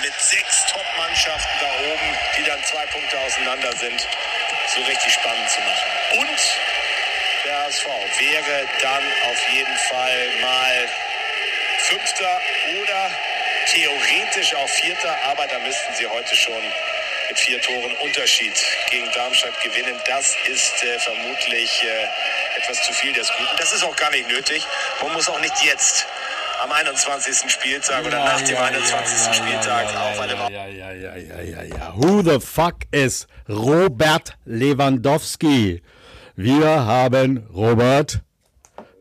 mit sechs Top-Mannschaften da oben, die dann zwei Punkte auseinander sind, so richtig spannend zu machen. Und der HSV wäre dann auf jeden Fall mal Fünfter oder theoretisch auch Vierter, aber da müssten sie heute schon mit vier Toren Unterschied gegen Darmstadt gewinnen. Das ist äh, vermutlich äh, etwas zu viel des Guten. Das ist auch gar nicht nötig. Man muss auch nicht jetzt am 21. Spieltag oder nach dem 21. Spieltag auf eine ja, ja, ja, ja, ja, ja. Who the fuck is Robert Lewandowski? Wir haben Robert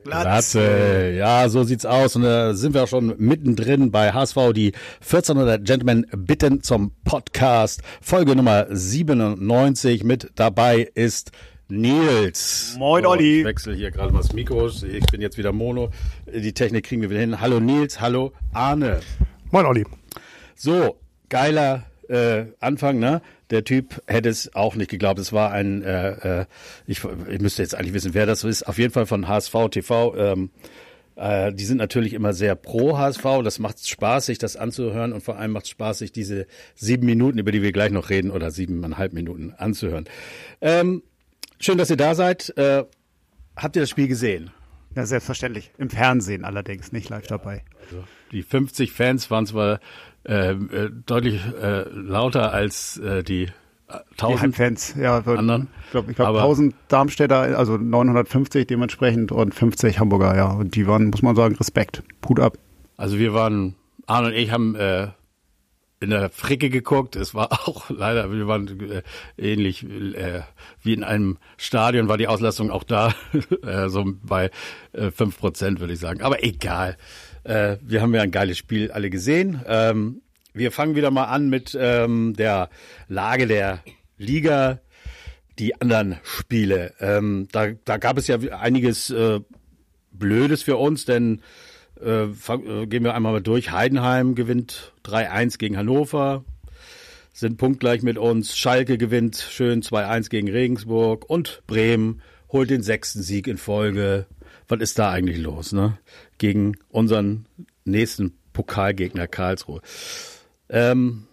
Glatze. Ja, so sieht's aus. Und da sind wir auch schon mittendrin bei HSV, die 1400 Gentlemen bitten zum Podcast. Folge Nummer 97. Mit dabei ist Nils. Moin, Olli. Ich wechsle hier gerade mal das Mikro. Ich bin jetzt wieder Mono. Die Technik kriegen wir wieder hin. Hallo Nils, hallo Arne. Moin, Olli. So, geiler äh, Anfang, ne? Der Typ hätte es auch nicht geglaubt. Es war ein, äh, äh, ich, ich müsste jetzt eigentlich wissen, wer das ist. Auf jeden Fall von HSV TV. Ähm, äh, die sind natürlich immer sehr pro HSV. Das macht Spaß, sich das anzuhören und vor allem macht es Spaß, sich diese sieben Minuten, über die wir gleich noch reden, oder siebeneinhalb Minuten anzuhören. Ähm, Schön, dass ihr da seid. Äh, habt ihr das Spiel gesehen? Ja, selbstverständlich. Im Fernsehen allerdings, nicht live dabei. Also, die 50 Fans waren zwar äh, äh, deutlich äh, lauter als äh, die 1000 Fans, ja, anderen. Ich glaube, ich glaub, 1000 Darmstädter, also 950 dementsprechend und 50 Hamburger, ja. Und die waren, muss man sagen, Respekt. Hut ab. Also wir waren, Arne und ich haben äh, in der Fricke geguckt. Es war auch leider, wir waren äh, ähnlich äh, wie in einem Stadion, war die Auslastung auch da, äh, so bei äh, fünf Prozent würde ich sagen. Aber egal. Äh, wir haben ja ein geiles Spiel alle gesehen. Ähm, wir fangen wieder mal an mit ähm, der Lage der Liga, die anderen Spiele. Ähm, da, da gab es ja einiges Blödes für uns, denn äh, äh, gehen wir einmal mal durch. Heidenheim gewinnt 3-1 gegen Hannover, sind punktgleich mit uns. Schalke gewinnt schön 2-1 gegen Regensburg und Bremen holt den sechsten Sieg in Folge. Was ist da eigentlich los, ne? Gegen unseren nächsten Pokalgegner Karlsruhe. Ähm,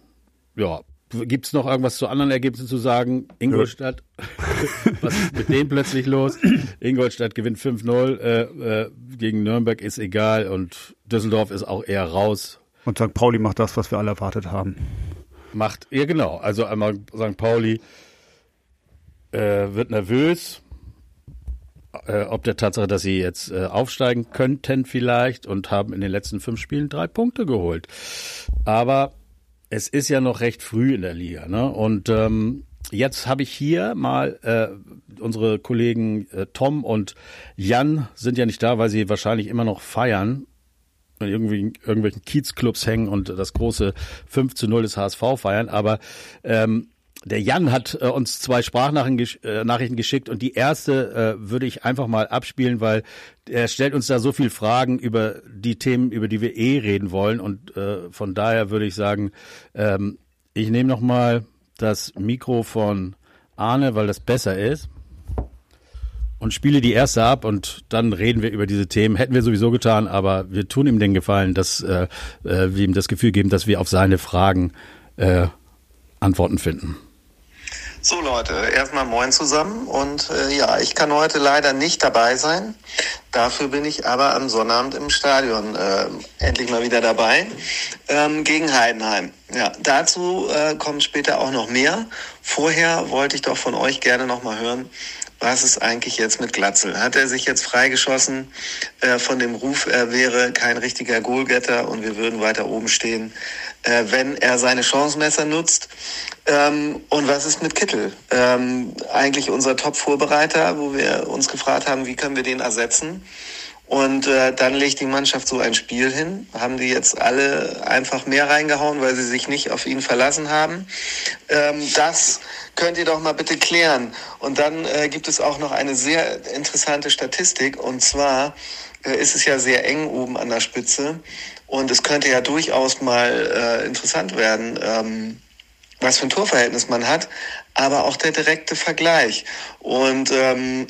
ja, Gibt es noch irgendwas zu anderen Ergebnissen zu sagen? Ingolstadt, was ist mit denen plötzlich los? Ingolstadt gewinnt 5-0 äh, äh, gegen Nürnberg, ist egal und Düsseldorf ist auch eher raus. Und St. Pauli macht das, was wir alle erwartet haben. Macht, ja genau, also einmal St. Pauli äh, wird nervös, äh, ob der Tatsache, dass sie jetzt äh, aufsteigen könnten vielleicht und haben in den letzten fünf Spielen drei Punkte geholt. Aber es ist ja noch recht früh in der Liga, ne? Und ähm, jetzt habe ich hier mal äh, unsere Kollegen äh, Tom und Jan sind ja nicht da, weil sie wahrscheinlich immer noch feiern irgendwie in irgendwelchen Kiezclubs hängen und das große 5 zu 0 des HSV feiern. Aber ähm, der Jan hat äh, uns zwei Sprachnachrichten äh, geschickt und die erste äh, würde ich einfach mal abspielen, weil er stellt uns da so viel Fragen über die Themen, über die wir eh reden wollen und äh, von daher würde ich sagen, ähm, ich nehme noch mal das Mikro von Arne, weil das besser ist und spiele die erste ab und dann reden wir über diese Themen. Hätten wir sowieso getan, aber wir tun ihm den Gefallen, dass äh, äh, wir ihm das Gefühl geben, dass wir auf seine Fragen Antworten finden. So Leute, erstmal moin zusammen und äh, ja, ich kann heute leider nicht dabei sein. Dafür bin ich aber am Sonnabend im Stadion äh, endlich mal wieder dabei ähm, gegen Heidenheim. Ja, dazu äh, kommt später auch noch mehr. Vorher wollte ich doch von euch gerne noch mal hören, was ist eigentlich jetzt mit Glatzel? Hat er sich jetzt freigeschossen äh, von dem Ruf, er wäre kein richtiger Goalgetter und wir würden weiter oben stehen, äh, wenn er seine Chancenmesser nutzt? Ähm, und was ist mit Kittel? Ähm, eigentlich unser Top-Vorbereiter, wo wir uns gefragt haben, wie können wir den ersetzen? Und äh, dann legt die Mannschaft so ein Spiel hin. Haben die jetzt alle einfach mehr reingehauen, weil sie sich nicht auf ihn verlassen haben? Ähm, das könnt ihr doch mal bitte klären. Und dann äh, gibt es auch noch eine sehr interessante Statistik. Und zwar äh, ist es ja sehr eng oben an der Spitze. Und es könnte ja durchaus mal äh, interessant werden, ähm, was für ein Torverhältnis man hat, aber auch der direkte Vergleich. Und ähm,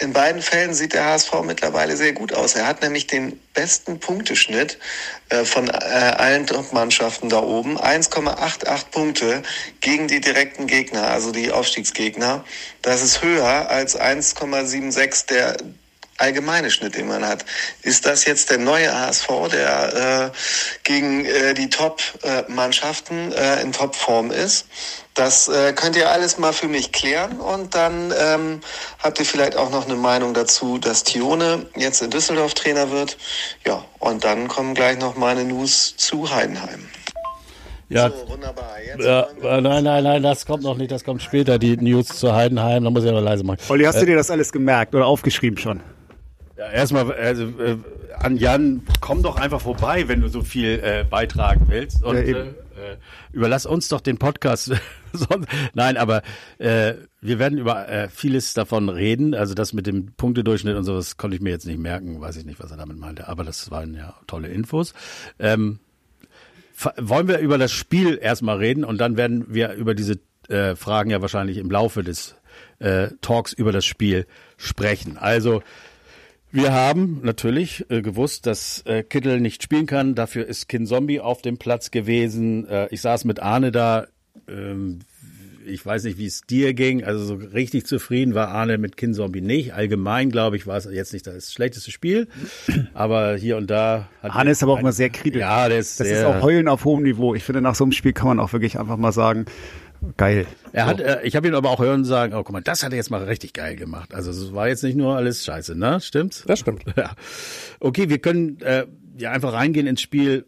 in beiden Fällen sieht der HSV mittlerweile sehr gut aus. Er hat nämlich den besten Punkteschnitt äh, von äh, allen Top-Mannschaften da oben. 1,88 Punkte gegen die direkten Gegner, also die Aufstiegsgegner. Das ist höher als 1,76 der allgemeine Schnitt, den man hat. Ist das jetzt der neue HSV, der äh, gegen äh, die Top-Mannschaften äh, in Topform ist? Das äh, könnt ihr alles mal für mich klären und dann ähm, habt ihr vielleicht auch noch eine Meinung dazu, dass Tione jetzt in Düsseldorf Trainer wird. Ja, und dann kommen gleich noch meine News zu Heidenheim. Ja, so, wunderbar. Jetzt ja, nein, nein, nein, das kommt noch nicht, das kommt später, die News zu Heidenheim, da muss ich aber leise machen. Olli, hast äh, du dir das alles gemerkt oder aufgeschrieben schon? Ja, erstmal, also, äh, an Jan, komm doch einfach vorbei, wenn du so viel äh, beitragen willst. Und ja, äh, äh, überlass uns doch den Podcast. Nein, aber äh, wir werden über äh, vieles davon reden. Also das mit dem Punktedurchschnitt und sowas konnte ich mir jetzt nicht merken. Weiß ich nicht, was er damit meinte. Aber das waren ja tolle Infos. Ähm, wollen wir über das Spiel erstmal reden und dann werden wir über diese äh, Fragen ja wahrscheinlich im Laufe des äh, Talks über das Spiel sprechen. Also wir haben natürlich äh, gewusst, dass äh, Kittel nicht spielen kann. Dafür ist Kin Zombie auf dem Platz gewesen. Äh, ich saß mit Arne da. Ähm, ich weiß nicht, wie es dir ging. Also so richtig zufrieden war Arne mit Kin Zombie nicht. Allgemein, glaube ich, war es jetzt nicht das schlechteste Spiel. Aber hier und da hat Arne ist aber auch mal sehr kritisch. Ja, der ist das ist auch Heulen auf hohem Niveau. Ich finde, nach so einem Spiel kann man auch wirklich einfach mal sagen, geil. Er so. hat, äh, ich habe ihn aber auch hören sagen, oh guck mal, das hat er jetzt mal richtig geil gemacht. Also es war jetzt nicht nur alles Scheiße, ne? Stimmt's? Das stimmt. Ja. Okay, wir können äh, ja einfach reingehen ins Spiel.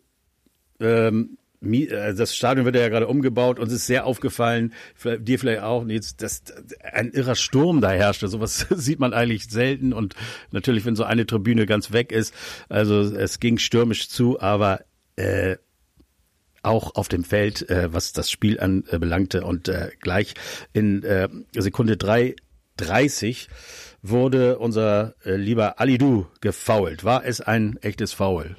Ähm, äh, das Stadion wird ja gerade umgebaut. Uns ist sehr aufgefallen, dir vielleicht auch, jetzt, dass ein irrer Sturm da herrschte. Sowas sieht man eigentlich selten und natürlich, wenn so eine Tribüne ganz weg ist. Also es ging stürmisch zu, aber äh, auch auf dem Feld, äh, was das Spiel anbelangte. Äh, und äh, gleich in äh, Sekunde 3.30 wurde unser äh, lieber Alidu gefoult. War es ein echtes Foul?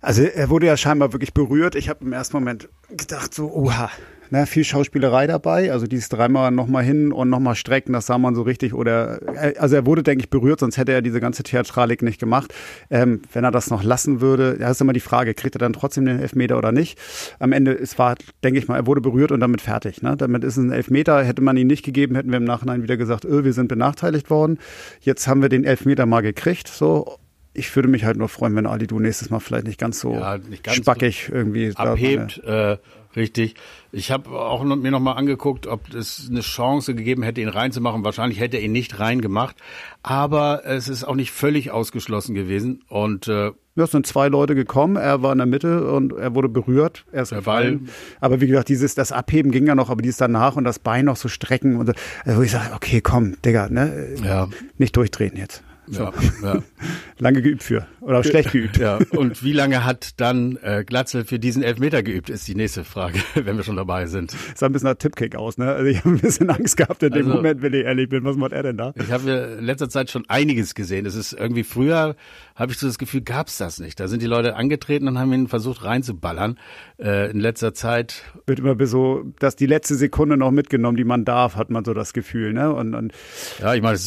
Also er wurde ja scheinbar wirklich berührt. Ich habe im ersten Moment gedacht, so, oha, ne, viel Schauspielerei dabei. Also dieses dreimal nochmal hin und nochmal strecken, das sah man so richtig. Oder also er wurde, denke ich, berührt, sonst hätte er diese ganze Theatralik nicht gemacht. Ähm, wenn er das noch lassen würde, ja, ist immer die Frage, kriegt er dann trotzdem den Elfmeter oder nicht? Am Ende, es war, denke ich mal, er wurde berührt und damit fertig. Ne? Damit ist es ein Elfmeter. Hätte man ihn nicht gegeben, hätten wir im Nachhinein wieder gesagt, öh, wir sind benachteiligt worden. Jetzt haben wir den Elfmeter mal gekriegt. So ich würde mich halt nur freuen, wenn Ali du nächstes Mal vielleicht nicht ganz so ja, nicht ganz spackig so irgendwie abhebt. Äh, richtig. Ich habe auch noch, mir noch mal angeguckt, ob es eine Chance gegeben hätte, ihn reinzumachen. Wahrscheinlich hätte er ihn nicht reingemacht, aber es ist auch nicht völlig ausgeschlossen gewesen. Und äh, ja, es sind zwei Leute gekommen. Er war in der Mitte und er wurde berührt. Er ist gefallen. Aber wie gesagt, dieses das Abheben ging ja noch, aber dies danach und das Bein noch so strecken und also ich sage, okay, komm, Digga, ne, ja. nicht durchdrehen jetzt. So. Ja. Lange geübt für. Oder schlecht geübt. Ja. Und wie lange hat dann äh, Glatzel für diesen Elfmeter geübt, ist die nächste Frage, wenn wir schon dabei sind. Sah ein bisschen nach Tippkick aus, ne? Also ich habe ein bisschen Angst gehabt in dem also, Moment, wenn ich ehrlich bin. Was macht er denn da? Ich habe in letzter Zeit schon einiges gesehen. Es ist irgendwie früher, habe ich so das Gefühl, gab's das nicht. Da sind die Leute angetreten und haben ihn versucht reinzuballern. Äh, in letzter Zeit. Wird immer so, dass die letzte Sekunde noch mitgenommen, die man darf, hat man so das Gefühl, ne? Und, und ja, ich meine,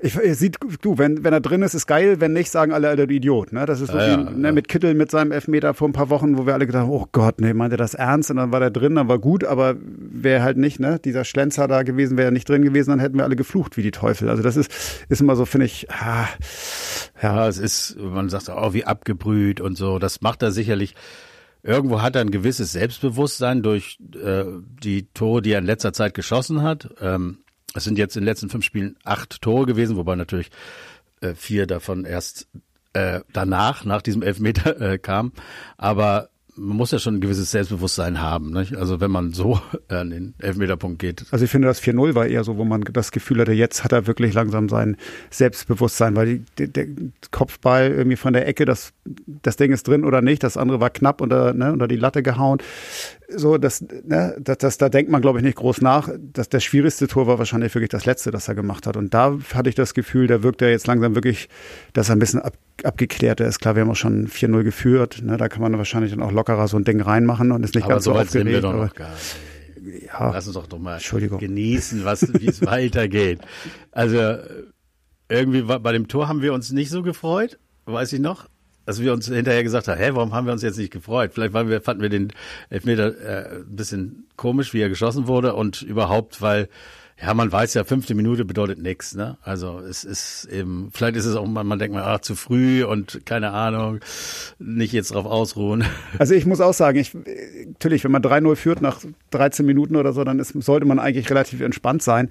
ich, sieht, du, wenn, wenn er drin ist, ist geil, wenn nicht, sagen alle, Alter, du Idiot. Ne? Das ist so ja, wie ja, ne, ja. mit Kittel mit seinem Elfmeter vor ein paar Wochen, wo wir alle gedacht haben, oh Gott, nee, meint er das ernst? Und dann war der drin, dann war gut, aber wäre halt nicht, ne? Dieser Schlenzer da gewesen, wäre nicht drin gewesen, dann hätten wir alle geflucht wie die Teufel. Also das ist, ist immer so, finde ich, ah, ja. es ist, man sagt auch, oh, wie abgebrüht und so. Das macht er sicherlich. Irgendwo hat er ein gewisses Selbstbewusstsein durch äh, die Tore, die er in letzter Zeit geschossen hat. Ähm, es sind jetzt in den letzten fünf Spielen acht Tore gewesen, wobei natürlich äh, vier davon erst äh, danach, nach diesem Elfmeter äh, kam. Aber man muss ja schon ein gewisses Selbstbewusstsein haben. Nicht? Also wenn man so an den Elfmeterpunkt geht. Also ich finde, das 4-0 war eher so, wo man das Gefühl hatte, jetzt hat er wirklich langsam sein Selbstbewusstsein, weil die, der Kopfball irgendwie von der Ecke, das, das Ding ist drin oder nicht, das andere war knapp unter, ne, unter die Latte gehauen so, das, ne, das, das, da denkt man, glaube ich, nicht groß nach. Das, das schwierigste Tor war wahrscheinlich wirklich das letzte, das er gemacht hat. Und da hatte ich das Gefühl, da wirkt er jetzt langsam wirklich, dass er ein bisschen ab, abgeklärter ist. Klar, wir haben auch schon 4-0 geführt. Ne, da kann man wahrscheinlich dann auch lockerer so ein Ding reinmachen und ist nicht aber ganz so weit sind wir doch noch gar nicht. Ja, Lass uns doch doch mal genießen, was, wie es weitergeht. Also irgendwie bei dem Tor haben wir uns nicht so gefreut, weiß ich noch. Dass wir uns hinterher gesagt haben, hä, warum haben wir uns jetzt nicht gefreut? Vielleicht weil wir, fanden wir den Elfmeter äh, ein bisschen komisch, wie er geschossen wurde und überhaupt, weil ja, man weiß ja, fünfte Minute bedeutet nichts, ne? Also es ist eben, vielleicht ist es auch, man denkt mal, ach, zu früh und keine Ahnung, nicht jetzt drauf ausruhen. Also ich muss auch sagen, ich, natürlich, wenn man 3-0 führt nach 13 Minuten oder so, dann ist, sollte man eigentlich relativ entspannt sein.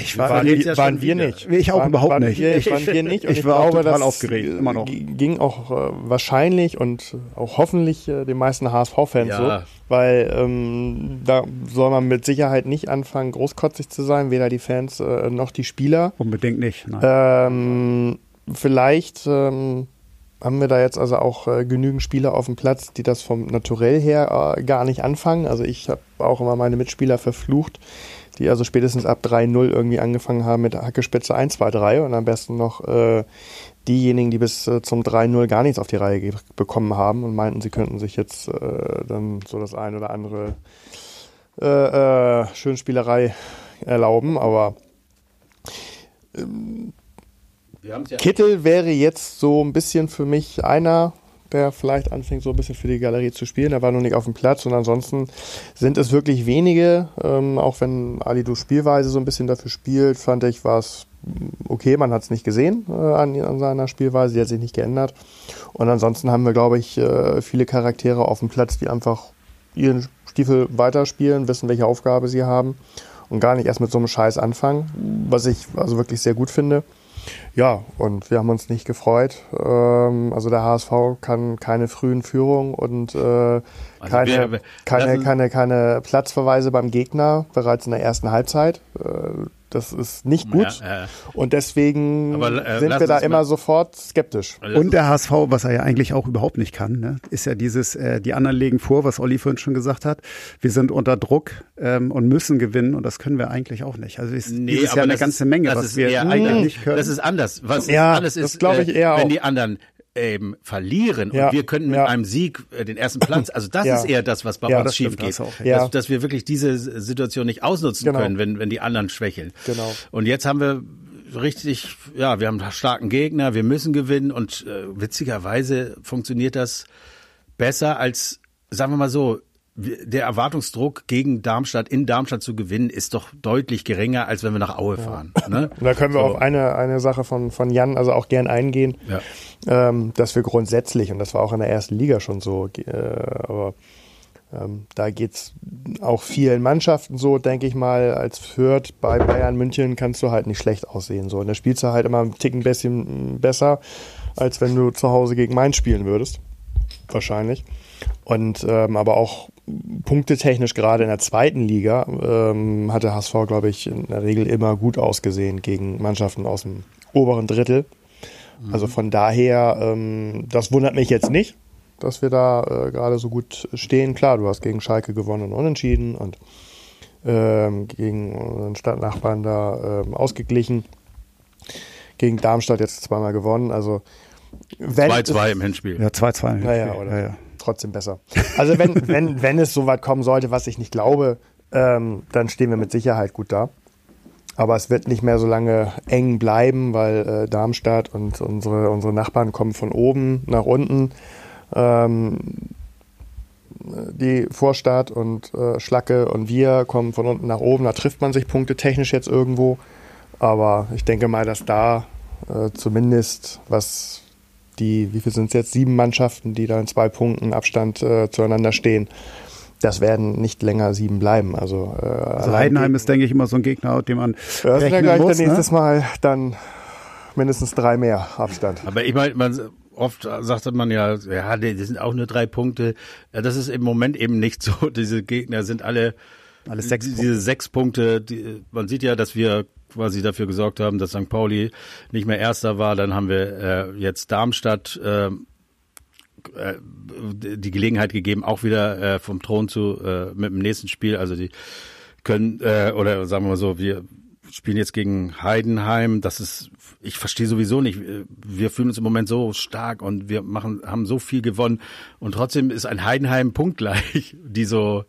Ich war, waren, ja waren wir nicht. Ich auch waren, überhaupt waren nicht. Wir, ich, waren wir nicht. ich, ich war auch total aufgeregt, immer noch. ging auch äh, wahrscheinlich und auch hoffentlich äh, den meisten HSV-Fans ja. so, weil ähm, da soll man mit Sicherheit nicht anfangen, großkotzig zu sein, weder die Fans äh, noch die Spieler. Unbedingt nicht. Ähm, vielleicht ähm, haben wir da jetzt also auch äh, genügend Spieler auf dem Platz, die das vom Naturell her äh, gar nicht anfangen. Also ich habe auch immer meine Mitspieler verflucht die also spätestens ab 3-0 irgendwie angefangen haben mit Hackespitze 1, 2, 3 und am besten noch äh, diejenigen, die bis äh, zum 3-0 gar nichts auf die Reihe bekommen haben und meinten, sie könnten sich jetzt äh, dann so das ein oder andere äh, äh, Schönspielerei erlauben, aber ähm, ja Kittel wäre jetzt so ein bisschen für mich einer, der vielleicht anfängt, so ein bisschen für die Galerie zu spielen. Er war noch nicht auf dem Platz und ansonsten sind es wirklich wenige. Ähm, auch wenn Alidu Spielweise so ein bisschen dafür spielt, fand ich, war es okay. Man hat es nicht gesehen äh, an, an, seiner Spielweise, die hat sich nicht geändert. Und ansonsten haben wir, glaube ich, äh, viele Charaktere auf dem Platz, die einfach ihren Stiefel weiterspielen, wissen, welche Aufgabe sie haben und gar nicht erst mit so einem Scheiß anfangen, was ich also wirklich sehr gut finde. Ja, und wir haben uns nicht gefreut. Ähm, also der HSV kann keine frühen Führungen und äh, also keine, keine, keine, keine Platzverweise beim Gegner bereits in der ersten Halbzeit. Das ist nicht gut. Ja, äh, und deswegen aber, äh, sind wir da immer sofort skeptisch. Und der HSV, was er ja eigentlich auch überhaupt nicht kann, ne, ist ja dieses, äh, die anderen legen vor, was Olli vorhin schon gesagt hat. Wir sind unter Druck ähm, und müssen gewinnen und das können wir eigentlich auch nicht. Also ist nee, dieses Jahr eine ganze ist, Menge, was wir eigentlich nicht können. Das ist anders. Was ja, alles ist, glaube ich äh, eher wenn auch. die anderen ähm, verlieren ja, und wir können mit ja. einem Sieg äh, den ersten Platz, also das ja. ist eher das, was bei uns schief geht, auch, dass, dass, wir wirklich diese Situation nicht ausnutzen genau. können, wenn, wenn die anderen schwächeln. Genau. Und jetzt haben wir richtig, ja, wir haben einen starken Gegner, wir müssen gewinnen und äh, witzigerweise funktioniert das besser als, sagen wir mal so, der Erwartungsdruck gegen Darmstadt in Darmstadt zu gewinnen ist doch deutlich geringer, als wenn wir nach Aue fahren. Ja. Ne? Da können wir so. auf eine, eine Sache von, von Jan also auch gern eingehen, ja. ähm, dass wir grundsätzlich, und das war auch in der ersten Liga schon so, äh, aber ähm, da geht's auch vielen Mannschaften so, denke ich mal, als Fürth bei Bayern München kannst du halt nicht schlecht aussehen. So. Und da spielst du halt immer einen Ticken bisschen besser, als wenn du zu Hause gegen Mainz spielen würdest. Wahrscheinlich. Und ähm, aber auch punktetechnisch gerade in der zweiten Liga ähm, hat der HSV, glaube ich, in der Regel immer gut ausgesehen gegen Mannschaften aus dem oberen Drittel. Mhm. Also von daher, ähm, das wundert mich jetzt nicht, dass wir da äh, gerade so gut stehen. Klar, du hast gegen Schalke gewonnen und unentschieden und ähm, gegen unseren Stadtnachbarn da ähm, ausgeglichen. Gegen Darmstadt jetzt zweimal gewonnen. Also 2-2 im Hinspiel. Ja, 2-2 im Hinspiel. Naja, oder? Ja, ja trotzdem besser. Also wenn, wenn, wenn es so weit kommen sollte, was ich nicht glaube, ähm, dann stehen wir mit Sicherheit gut da. Aber es wird nicht mehr so lange eng bleiben, weil äh, Darmstadt und unsere, unsere Nachbarn kommen von oben nach unten. Ähm, die Vorstadt und äh, Schlacke und wir kommen von unten nach oben. Da trifft man sich punkte technisch jetzt irgendwo. Aber ich denke mal, dass da äh, zumindest was die, wie viel sind es jetzt, sieben Mannschaften, die da in zwei Punkten Abstand äh, zueinander stehen. Das werden nicht länger sieben bleiben. Also, äh, also Heidenheim ist, denke ich, immer so ein Gegner, den man das rechnen gleich muss. Dann nächstes ne? Mal dann mindestens drei mehr Abstand. Aber ich meine, man, oft sagte man ja, ja, die, die sind auch nur drei Punkte. Das ist im Moment eben nicht so. Diese Gegner sind alle alles sechs diese Punkte. sechs Punkte. Die, man sieht ja, dass wir quasi dafür gesorgt haben, dass St. Pauli nicht mehr Erster war. Dann haben wir äh, jetzt Darmstadt äh, äh, die Gelegenheit gegeben, auch wieder äh, vom Thron zu äh, mit dem nächsten Spiel. Also die können äh, oder sagen wir mal so, wir spielen jetzt gegen Heidenheim. Das ist, ich verstehe sowieso nicht. Wir fühlen uns im Moment so stark und wir machen, haben so viel gewonnen und trotzdem ist ein Heidenheim punktgleich, die so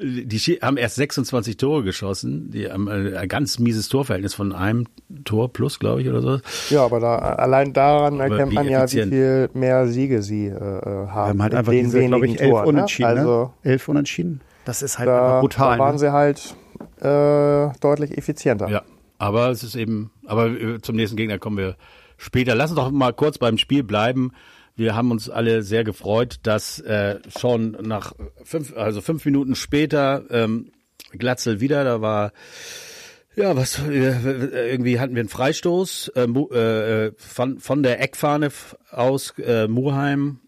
die haben erst 26 Tore geschossen. Die haben ein ganz mieses Torverhältnis von einem Tor plus, glaube ich, oder so. Ja, aber da, allein daran erkennt man ja, wie viel mehr Siege sie äh, haben. Haben halt einfach diese, glaube ich, elf Toren, ne? Unentschieden. Ne? Also, elf Unentschieden. Das ist halt da, brutal. Da waren ne? sie halt äh, deutlich effizienter. Ja, aber es ist eben, aber äh, zum nächsten Gegner kommen wir später. Lass uns doch mal kurz beim Spiel bleiben. Wir haben uns alle sehr gefreut, dass äh, schon nach fünf, also fünf Minuten später ähm, Glatzel wieder, da war ja, was äh, irgendwie hatten wir einen Freistoß äh, äh, von, von der Eckfahne aus äh, Muheim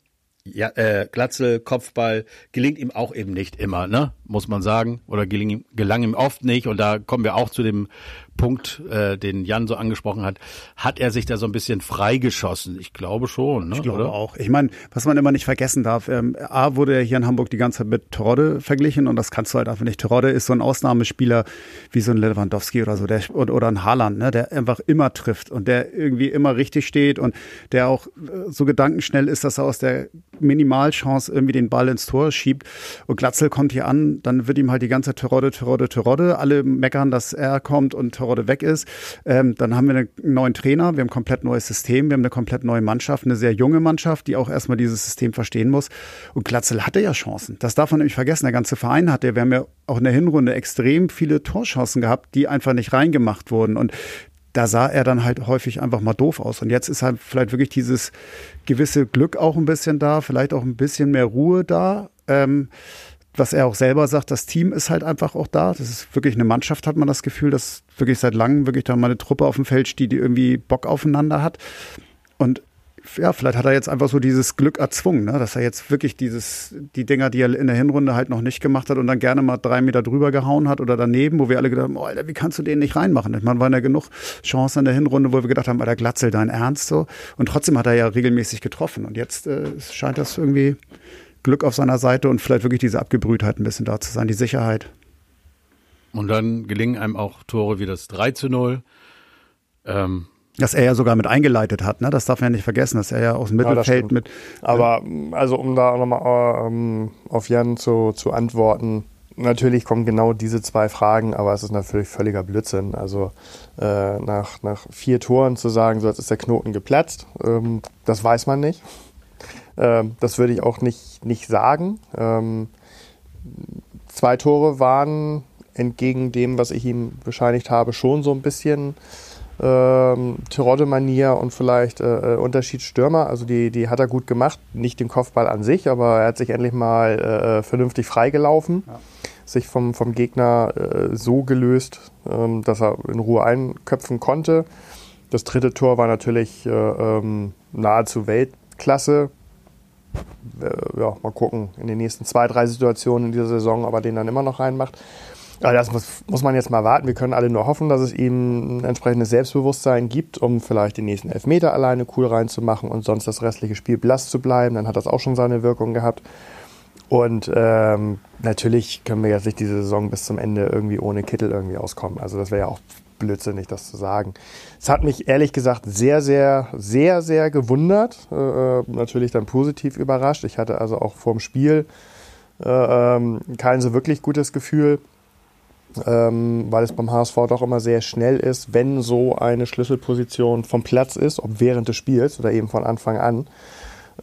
ja, äh, Glatzel, Kopfball gelingt ihm auch eben nicht immer, ne? Muss man sagen. Oder geling, gelang ihm oft nicht. Und da kommen wir auch zu dem Punkt, äh, den Jan so angesprochen hat, hat er sich da so ein bisschen freigeschossen? Ich glaube schon. Ne? Ich glaube Oder? auch. Ich meine, was man immer nicht vergessen darf, ähm, A wurde er hier in Hamburg die ganze Zeit mit Terodde verglichen und das kannst du halt einfach nicht. Terodde ist so ein Ausnahmespieler wie so ein Lewandowski oder so, der, oder ein Haaland, ne, der einfach immer trifft und der irgendwie immer richtig steht und der auch äh, so gedankenschnell ist, dass er aus der Minimalchance irgendwie den Ball ins Tor schiebt. Und Glatzel kommt hier an, dann wird ihm halt die ganze Zeit Terodde, Terodde, Terodde. Alle meckern, dass er kommt und Terodde Terodde weg ist. Ähm, dann haben wir einen neuen Trainer, wir haben ein komplett neues System, wir haben eine komplett neue Mannschaft, eine sehr junge Mannschaft, die auch erstmal dieses System verstehen muss. Und Glatzel hatte ja Chancen. Das darf man nämlich vergessen. Der ganze Verein hatte, wir haben ja auch in der Hinrunde extrem viele Torchancen gehabt, die einfach nicht reingemacht wurden. Und da sah er dann halt häufig einfach mal doof aus. Und jetzt ist halt vielleicht wirklich dieses gewisse Glück auch ein bisschen da, vielleicht auch ein bisschen mehr Ruhe da. Ähm, was er auch selber sagt, das Team ist halt einfach auch da. Das ist wirklich eine Mannschaft, hat man das Gefühl, dass wirklich seit langem wirklich da mal eine Truppe auf dem Feld steht, die irgendwie Bock aufeinander hat. Und ja, vielleicht hat er jetzt einfach so dieses Glück erzwungen, ne? dass er jetzt wirklich dieses, die Dinger, die er in der Hinrunde halt noch nicht gemacht hat und dann gerne mal drei Meter drüber gehauen hat oder daneben, wo wir alle gedacht haben, oh, Alter, wie kannst du den nicht reinmachen? Ich meine, waren ja genug Chancen in der Hinrunde, wo wir gedacht haben, Alter, Glatzel, dein Ernst so. Und trotzdem hat er ja regelmäßig getroffen. Und jetzt äh, scheint das irgendwie Glück auf seiner Seite und vielleicht wirklich diese Abgebrühtheit ein bisschen da zu sein, die Sicherheit. Und dann gelingen einem auch Tore wie das 3 zu 0. Ähm, dass er ja sogar mit eingeleitet hat, ne? Das darf man ja nicht vergessen, dass er ja aus dem Mittelfeld ja, mit. Aber also um da nochmal ähm, auf Jan zu, zu antworten, natürlich kommen genau diese zwei Fragen, aber es ist natürlich völliger Blödsinn. Also äh, nach, nach vier Toren zu sagen, so jetzt ist der Knoten geplatzt, ähm, das weiß man nicht. Ähm, das würde ich auch nicht, nicht sagen. Ähm, zwei Tore waren entgegen dem, was ich ihm bescheinigt habe, schon so ein bisschen ähm, Terodde-Manier und vielleicht äh, äh, Unterschied Stürmer. Also die, die hat er gut gemacht. Nicht den Kopfball an sich, aber er hat sich endlich mal äh, vernünftig freigelaufen. Ja. Sich vom, vom Gegner äh, so gelöst, ähm, dass er in Ruhe einköpfen konnte. Das dritte Tor war natürlich äh, ähm, nahezu Weltklasse. Äh, ja, mal gucken, in den nächsten zwei, drei Situationen in dieser Saison, ob er den dann immer noch reinmacht. Aber das muss, muss man jetzt mal warten. Wir können alle nur hoffen, dass es ihm ein entsprechendes Selbstbewusstsein gibt, um vielleicht den nächsten Elfmeter alleine cool reinzumachen und sonst das restliche Spiel blass zu bleiben. Dann hat das auch schon seine Wirkung gehabt. Und ähm, natürlich können wir jetzt nicht diese Saison bis zum Ende irgendwie ohne Kittel irgendwie auskommen. Also das wäre ja auch blödsinnig, das zu sagen. Es hat mich ehrlich gesagt sehr, sehr, sehr, sehr gewundert. Äh, äh natürlich dann positiv überrascht. Ich hatte also auch vorm Spiel äh, ähm, kein so wirklich gutes Gefühl, ähm, weil es beim HSV doch immer sehr schnell ist, wenn so eine Schlüsselposition vom Platz ist, ob während des Spiels oder eben von Anfang an.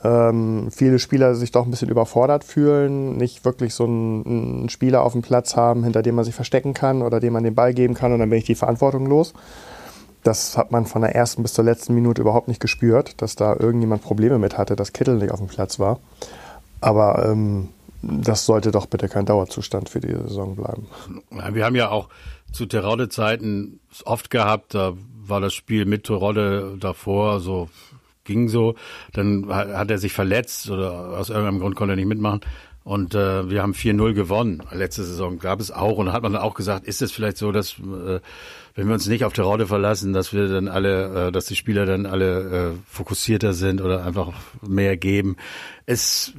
Ähm, viele Spieler sich doch ein bisschen überfordert fühlen, nicht wirklich so einen, einen, Spieler auf dem Platz haben, hinter dem man sich verstecken kann oder dem man den Ball geben kann und dann bin ich die Verantwortung los. Das hat man von der ersten bis zur letzten Minute überhaupt nicht gespürt, dass da irgendjemand Probleme mit hatte, dass Kittel nicht auf dem Platz war. Aber ähm, das sollte doch bitte kein Dauerzustand für die Saison bleiben. Wir haben ja auch zu Terodde-Zeiten oft gehabt, da war das Spiel mit Terodde davor so ging so. Dann hat er sich verletzt oder aus irgendeinem Grund konnte er nicht mitmachen. Und äh, wir haben 4-0 gewonnen. Letzte Saison gab es auch. Und da hat man dann auch gesagt, ist es vielleicht so, dass äh, wenn wir uns nicht auf der Rolle verlassen, dass wir dann alle, äh, dass die Spieler dann alle äh, fokussierter sind oder einfach mehr geben es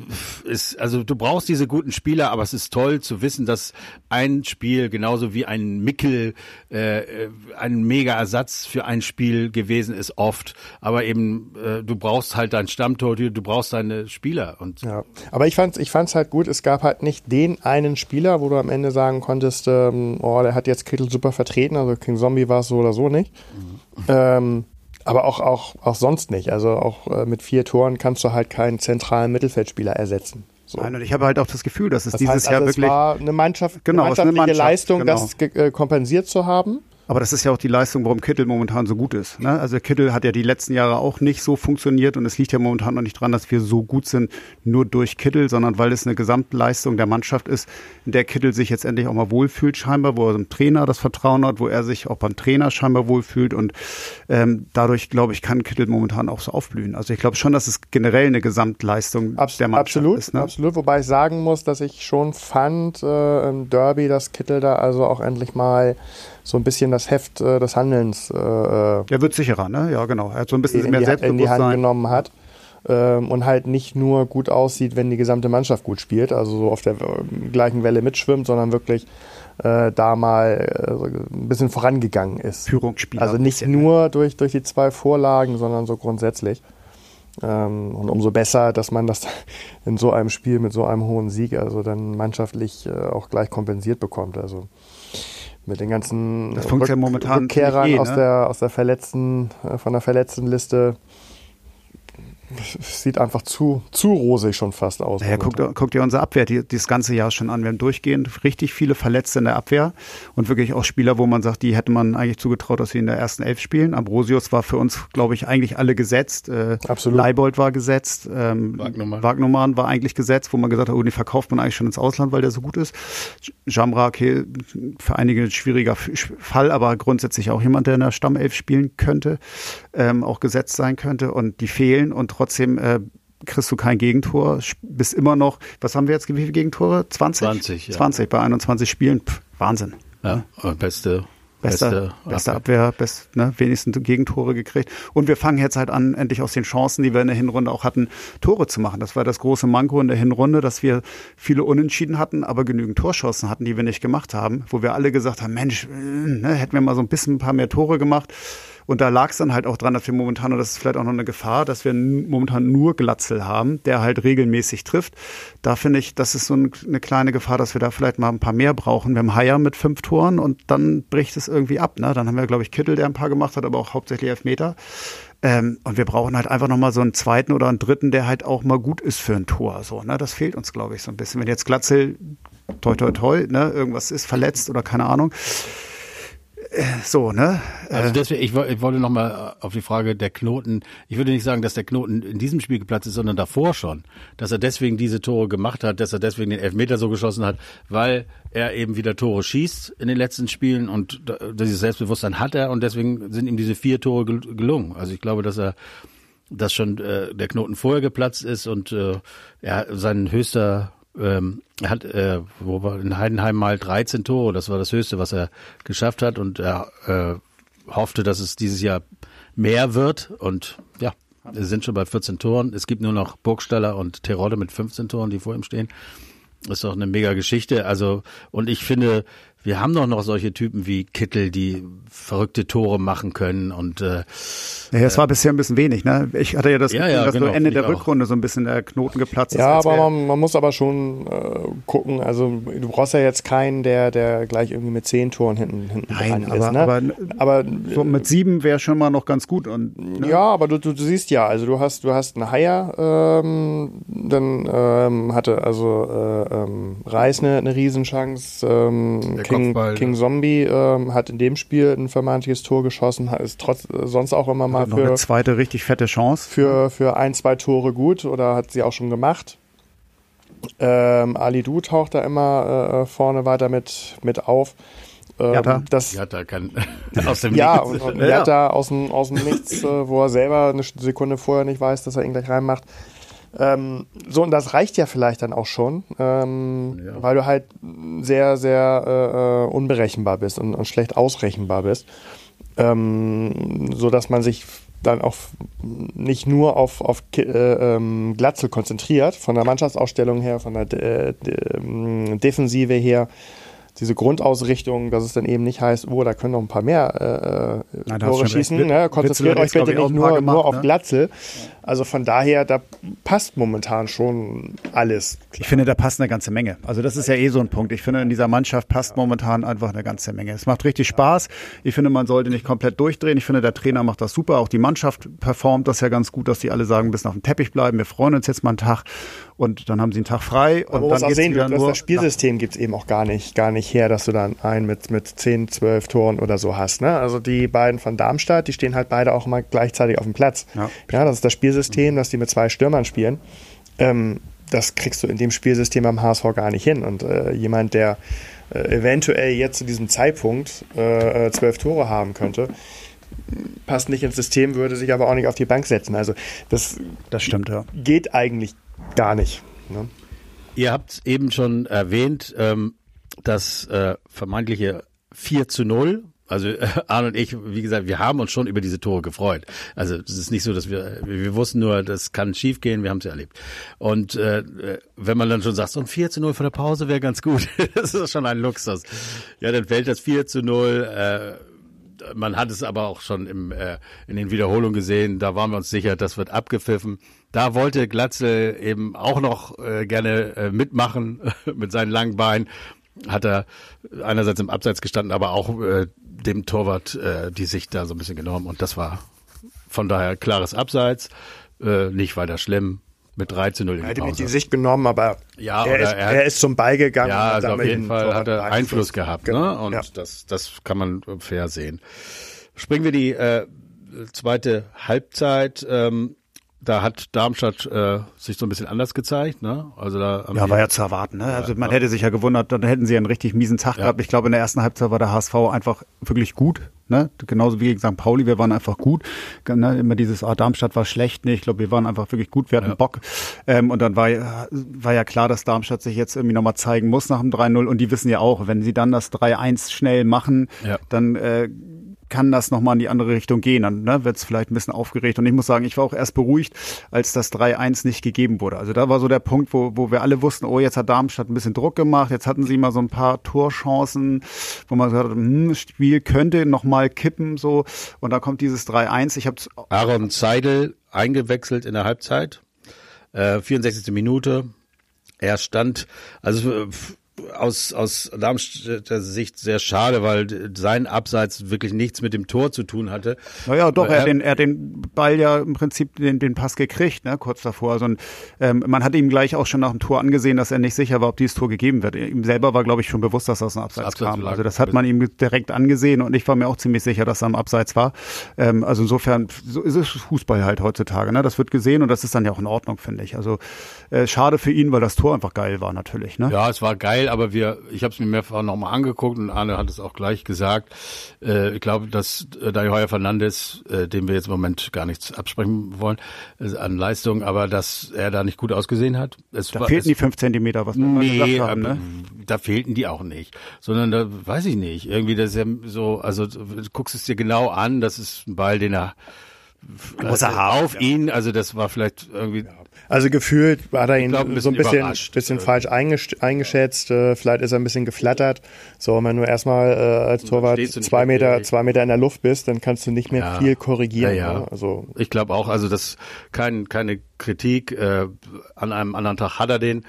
ist, also du brauchst diese guten Spieler, aber es ist toll zu wissen, dass ein Spiel genauso wie ein Mickel äh, ein mega Ersatz für ein Spiel gewesen ist oft. Aber eben, äh, du brauchst halt dein Stammtor, du brauchst deine Spieler. Und ja, aber ich fand's, ich fand's halt gut gut. Es gab halt nicht den einen Spieler, wo du am Ende sagen konntest, ähm, oh, der hat jetzt Kittel super vertreten. Also King Zombie war es so oder so nicht. Mhm. Ähm, aber auch, auch, auch sonst nicht. Also auch äh, mit vier Toren kannst du halt keinen zentralen Mittelfeldspieler ersetzen. So. Nein, und ich habe halt auch das Gefühl, dass es das dieses heißt, also Jahr wirklich. Es war eine Mannschaft, genau, eine mannschaftliche eine Mannschaft, Leistung, genau. das äh, kompensiert zu haben. Aber das ist ja auch die Leistung, warum Kittel momentan so gut ist. Ne? Also Kittel hat ja die letzten Jahre auch nicht so funktioniert und es liegt ja momentan noch nicht dran, dass wir so gut sind nur durch Kittel, sondern weil es eine Gesamtleistung der Mannschaft ist, in der Kittel sich jetzt endlich auch mal wohlfühlt scheinbar, wo er dem Trainer das Vertrauen hat, wo er sich auch beim Trainer scheinbar wohlfühlt und ähm, dadurch, glaube ich, kann Kittel momentan auch so aufblühen. Also ich glaube schon, dass es generell eine Gesamtleistung Abs der Mannschaft absolut, ist. Ne? Absolut, wobei ich sagen muss, dass ich schon fand äh, im Derby, dass Kittel da also auch endlich mal so ein bisschen das Heft äh, des Handelns. Äh, äh er wird sicherer, ne? Ja, genau. Er hat so ein bisschen in mehr die, Selbstbewusstsein. in die Hand genommen hat. Ähm, und halt nicht nur gut aussieht, wenn die gesamte Mannschaft gut spielt, also so auf der äh, gleichen Welle mitschwimmt, sondern wirklich äh, da mal äh, ein bisschen vorangegangen ist. Führungsspieler. Also nicht nur durch, durch die zwei Vorlagen, sondern so grundsätzlich. Ähm, und umso besser, dass man das in so einem Spiel mit so einem hohen Sieg also dann mannschaftlich äh, auch gleich kompensiert bekommt. Also mit den ganzen das Rück momentan Rückkehrern eh, aus, ne? der, aus der verletzten, äh, von der verletzten Liste sieht einfach zu, zu rosig schon fast aus. Naja, guckt, guckt ihr unsere Abwehr die, das ganze Jahr schon an. Wir haben durchgehend richtig viele Verletzte in der Abwehr und wirklich auch Spieler, wo man sagt, die hätte man eigentlich zugetraut, dass sie in der ersten Elf spielen. Ambrosius war für uns, glaube ich, eigentlich alle gesetzt. Äh, Absolut. Leibold war gesetzt. Ähm, Wagnumann. Wagnumann war eigentlich gesetzt, wo man gesagt hat, oh, die verkauft man eigentlich schon ins Ausland, weil der so gut ist. Jamra, okay, für einige ein schwieriger Fall, aber grundsätzlich auch jemand, der in der Stammelf spielen könnte, ähm, auch gesetzt sein könnte und die fehlen und trotzdem äh, kriegst du kein Gegentor, bist immer noch, was haben wir jetzt, wie viele Gegentore? 20? 20, ja. 20 bei 21 Spielen, Pff, Wahnsinn. Ja, ja. beste Beste, beste Abwehr, best, ne, wenigstens Gegentore gekriegt. Und wir fangen jetzt halt an, endlich aus den Chancen, die wir in der Hinrunde auch hatten, Tore zu machen. Das war das große Manko in der Hinrunde, dass wir viele Unentschieden hatten, aber genügend Torschancen hatten, die wir nicht gemacht haben, wo wir alle gesagt haben, Mensch, äh, ne, hätten wir mal so ein bisschen ein paar mehr Tore gemacht. Und da lag es dann halt auch dran, dass wir momentan, und das ist vielleicht auch noch eine Gefahr, dass wir momentan nur Glatzel haben, der halt regelmäßig trifft. Da finde ich, das ist so eine kleine Gefahr, dass wir da vielleicht mal ein paar mehr brauchen. Wir haben Haier mit fünf Toren und dann bricht es irgendwie ab. Ne? Dann haben wir, glaube ich, Kittel, der ein paar gemacht hat, aber auch hauptsächlich Elfmeter. Ähm, und wir brauchen halt einfach nochmal so einen zweiten oder einen dritten, der halt auch mal gut ist für ein Tor. So, ne? Das fehlt uns, glaube ich, so ein bisschen. Wenn jetzt Glatzel, toi, toi, toi, ne, irgendwas ist, verletzt oder keine Ahnung, so, ne? Also deswegen, ich, ich wollte nochmal auf die Frage der Knoten, ich würde nicht sagen, dass der Knoten in diesem Spiel geplatzt ist, sondern davor schon. Dass er deswegen diese Tore gemacht hat, dass er deswegen den Elfmeter so geschossen hat, weil er eben wieder Tore schießt in den letzten Spielen und dieses Selbstbewusstsein hat er und deswegen sind ihm diese vier Tore gelungen. Also ich glaube, dass er dass schon äh, der Knoten vorher geplatzt ist und äh, er sein höchster ähm, er hat äh, wo war in Heidenheim mal 13 Tore, das war das Höchste, was er geschafft hat und er äh, hoffte, dass es dieses Jahr mehr wird und ja, wir sind schon bei 14 Toren. Es gibt nur noch Burgstaller und Terodde mit 15 Toren, die vor ihm stehen. Das ist doch eine mega Geschichte. Also, und ich finde, wir haben doch noch solche Typen wie Kittel, die verrückte Tore machen können und äh, ja, es war bisher ein bisschen wenig, ne? Ich hatte ja das ja, ja, dass genau, so Ende der Rückrunde so ein bisschen der Knoten geplatzt ist. Ja, aber man, man, muss aber schon äh, gucken, also du brauchst ja jetzt keinen, der, der gleich irgendwie mit zehn Toren hinten, hinten Nein, aber, ist, ne? aber, aber so mit sieben wäre schon mal noch ganz gut. Und, ne? Ja, aber du, du, du, siehst ja, also du hast, du hast einen Haier, ähm, dann ähm, hatte also äh, ähm, Reis eine, eine Riesenchance, ähm, King, King Zombie ähm, hat in dem Spiel ein vermeintliches Tor geschossen, ist trotz sonst auch immer mal mal für. Eine zweite richtig fette Chance. Für, für ein, zwei Tore gut oder hat sie auch schon gemacht. Ähm, Ali Du taucht da immer äh, vorne weiter mit, mit auf. Ähm, Jatta. Das, Jatta kann aus dem ja, Nichts. Und, und ja, Jatta aus dem, aus dem Nichts, äh, wo er selber eine Sekunde vorher nicht weiß, dass er ihn gleich reinmacht. Ähm, so, und das reicht ja vielleicht dann auch schon, ähm, ja. weil du halt sehr, sehr äh, äh unberechenbar bist und, und schlecht ausrechenbar bist ähm, so dass man sich dann auch nicht nur auf, auf äh, ähm, Glatzel konzentriert, von der Mannschaftsausstellung her, von der De De ähm, Defensive her, diese Grundausrichtung, dass es dann eben nicht heißt, oh, da können noch ein paar mehr äh, Nein, Tore schießen. Ne? Konzentriert euch bitte nicht nur, gemacht, nur auf ne? Glatzel. Also von daher, da passt momentan schon alles. Klar. Ich finde, da passt eine ganze Menge. Also das ist ja eh so ein Punkt. Ich finde, in dieser Mannschaft passt momentan einfach eine ganze Menge. Es macht richtig Spaß. Ich finde, man sollte nicht komplett durchdrehen. Ich finde, der Trainer macht das super. Auch die Mannschaft performt das ja ganz gut, dass die alle sagen, bis auf den Teppich bleiben. Wir freuen uns jetzt mal einen Tag und dann haben sie einen Tag frei. Und Aber dann auch sehen, wieder nur das Spielsystem gibt es eben auch gar nicht, gar nicht her, dass du dann einen mit, mit 10, 12 Toren oder so hast. Ne? Also die beiden von Darmstadt, die stehen halt beide auch immer gleichzeitig auf dem Platz. Ja, ja das ist das Spielsystem Spielsystem, dass die mit zwei Stürmern spielen, ähm, das kriegst du in dem Spielsystem am HSV gar nicht hin. Und äh, jemand, der äh, eventuell jetzt zu diesem Zeitpunkt äh, äh, zwölf Tore haben könnte, passt nicht ins System, würde sich aber auch nicht auf die Bank setzen. Also das, das stimmt, ja. geht eigentlich gar nicht. Ne? Ihr habt eben schon erwähnt, ähm, das äh, vermeintliche 4 zu 0 also äh, Arne und ich, wie gesagt, wir haben uns schon über diese Tore gefreut. Also es ist nicht so, dass wir, wir wussten nur, das kann schief gehen, wir haben es ja erlebt. Und äh, wenn man dann schon sagt, so ein 4 zu 0 vor der Pause wäre ganz gut, das ist schon ein Luxus. Ja, dann fällt das 4 zu 0. Äh, man hat es aber auch schon im, äh, in den Wiederholungen gesehen, da waren wir uns sicher, das wird abgepfiffen. Da wollte Glatzel eben auch noch äh, gerne äh, mitmachen mit seinen langen Beinen hat er einerseits im Abseits gestanden, aber auch äh, dem Torwart äh, die Sicht da so ein bisschen genommen. Und das war von daher klares Abseits, äh, nicht weiter schlimm. Mit 3 zu 0 Er hat ihm die Sicht genommen, aber ja, er, ist, er, er, ist, zum Ball gegangen. Ja, also auf jeden Fall hat er Einfluss, Einfluss gehabt. Ne? Genau. Und ja. das, das kann man fair sehen. Springen wir die äh, zweite Halbzeit. Ähm, da hat Darmstadt äh, sich so ein bisschen anders gezeigt, ne? Also da ja, war ja zu erwarten. Ne? Also man hätte sich ja gewundert, dann hätten sie einen richtig miesen Tag ja. gehabt. Ich glaube, in der ersten Halbzeit war der HSV einfach wirklich gut, ne? Genauso wie gegen St. Pauli, wir waren einfach gut. Ne? Immer dieses, ah, Darmstadt war schlecht, ne? Ich glaube, wir waren einfach wirklich gut, wir hatten ja. Bock. Ähm, und dann war, war ja klar, dass Darmstadt sich jetzt irgendwie nochmal zeigen muss nach dem 3-0. Und die wissen ja auch, wenn sie dann das 3-1 schnell machen, ja. dann äh, kann das nochmal in die andere Richtung gehen. Dann ne, wird es vielleicht ein bisschen aufgeregt. Und ich muss sagen, ich war auch erst beruhigt, als das 3-1 nicht gegeben wurde. Also da war so der Punkt, wo, wo wir alle wussten, oh, jetzt hat Darmstadt ein bisschen Druck gemacht, jetzt hatten sie mal so ein paar Torchancen, wo man gesagt hat, hm, Spiel könnte nochmal kippen, so. Und da kommt dieses 3-1. Ich habe Aaron Seidel eingewechselt in der Halbzeit, äh, 64. Minute. Er stand, also aus, aus Darmstädter Sicht sehr schade, weil sein Abseits wirklich nichts mit dem Tor zu tun hatte. Naja, doch, er, hat den, er hat den Ball ja im Prinzip den, den Pass gekriegt, ne, kurz davor. Also, ähm, man hat ihm gleich auch schon nach dem Tor angesehen, dass er nicht sicher war, ob dieses Tor gegeben wird. Ihm selber war, glaube ich, schon bewusst, dass das ein Abseits, Abseits kam. Also das hat man ihm direkt angesehen und ich war mir auch ziemlich sicher, dass er am Abseits war. Ähm, also insofern, so ist es Fußball halt heutzutage. Ne? Das wird gesehen und das ist dann ja auch in Ordnung, finde ich. Also äh, schade für ihn, weil das Tor einfach geil war natürlich. Ne? Ja, es war geil aber wir, ich habe es mir mehrfach nochmal angeguckt und Arne hat es auch gleich gesagt. Äh, ich glaube, dass äh, Dario Heuer Fernandes, äh, dem wir jetzt im Moment gar nichts absprechen wollen äh, an Leistung, aber dass er da nicht gut ausgesehen hat. Es da war, fehlten es, die fünf Zentimeter, was wir nee, gesagt haben. Ne? Da fehlten die auch nicht, sondern da weiß ich nicht. Irgendwie, das ist ja so, also du guckst es dir genau an, das ist ein Ball, den er Muss er haben, auf ja. ihn, also das war vielleicht irgendwie ja. Also gefühlt war er ihn glaub, ein so ein bisschen, bisschen falsch eingeschätzt. Äh, vielleicht ist er ein bisschen geflattert. So, wenn du erstmal äh, als Torwart zwei Meter, zwei Meter in der Luft bist, dann kannst du nicht mehr ja. viel korrigieren. Ja, ja. Ne? Also ich glaube auch, also das kein, keine Kritik. Äh, an einem anderen Tag hat er den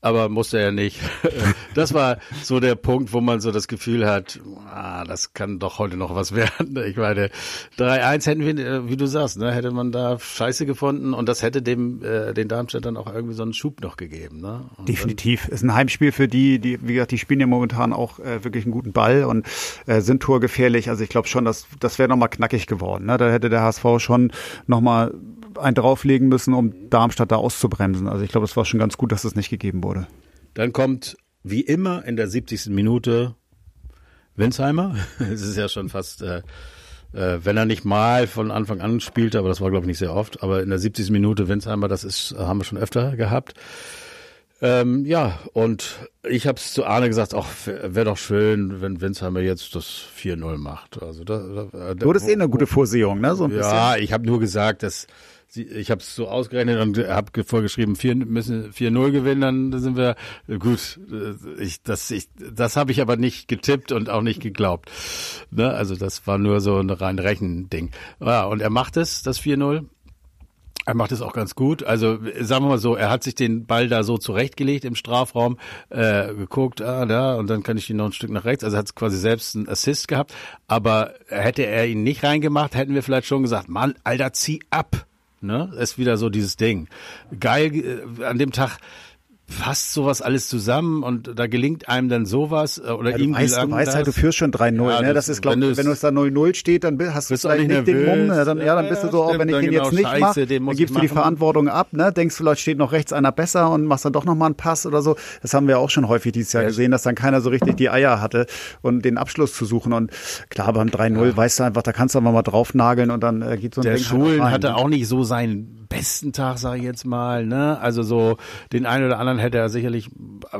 aber musste er nicht. Das war so der Punkt, wo man so das Gefühl hat, ah, das kann doch heute noch was werden. Ich meine, 3-1 hätten wir, äh, wie du sagst, ne, hätte man da Scheiße gefunden und das hätte dem äh, den Darmstädtern auch irgendwie so einen Schub noch gegeben. Ne? Definitiv. Dann, ist ein Heimspiel für die, die, wie gesagt, die spielen ja momentan auch äh, wirklich einen guten Ball und äh, sind torgefährlich. Also ich glaube schon, dass das wäre nochmal knackig geworden. Ne? Da hätte der HSV schon nochmal einen drauflegen müssen, um Darmstadt da auszubremsen. Also ich glaube, es war schon ganz gut, dass das nicht gegeben wurde. Dann kommt wie immer in der 70. Minute Winsheimer. es ist ja schon fast, äh, äh, wenn er nicht mal von Anfang an spielte, aber das war glaube ich nicht sehr oft, aber in der 70. Minute Winsheimer, das ist, haben wir schon öfter gehabt. Ähm, ja, und ich habe es zu Arne gesagt, auch wäre doch schön, wenn Winsheimer jetzt das 4-0 macht. Also da, da, da, du hattest eh eine gute Vorsehung, ne? So ein ja, bisschen. ich habe nur gesagt, dass ich habe es so ausgerechnet und habe vorgeschrieben, vier, müssen 4-0 gewinnen, dann sind wir gut. Äh, ich, das ich, das habe ich aber nicht getippt und auch nicht geglaubt. Ne? Also das war nur so ein rein Rechending. Ja, und er macht es, das 4-0. Er macht es auch ganz gut. Also sagen wir mal so, er hat sich den Ball da so zurechtgelegt im Strafraum, äh, geguckt, ah, da, und dann kann ich ihn noch ein Stück nach rechts. Also er hat quasi selbst einen Assist gehabt. Aber hätte er ihn nicht reingemacht, hätten wir vielleicht schon gesagt, Mann, Alter, zieh ab. Ne? Ist wieder so dieses Ding. Geil, äh, an dem Tag fasst sowas alles zusammen und da gelingt einem dann sowas äh, oder ja, ihm du weißt, du weißt halt, du führst schon 3-0. Ja, ne? Das ist, glaube wenn, wenn es da 0-0 steht, dann hast du vielleicht nicht, den Mumm. Dann, ja, dann bist du so, auch wenn ich den genau, jetzt nicht mache, dann gibst du die Verantwortung ab. Ne? Denkst vielleicht steht noch rechts einer besser und machst dann doch nochmal einen Pass oder so. Das haben wir auch schon häufig dieses Jahr ja. gesehen, dass dann keiner so richtig die Eier hatte und den Abschluss zu suchen. Und klar, beim 3-0 ja. weißt du einfach, da kannst du einfach mal draufnageln und dann äh, geht so ein Der Ding Schulen halt hatte auch nicht so seinen besten Tag, sage ich jetzt mal. Ne? Also so den einen oder anderen hätte er sicherlich äh,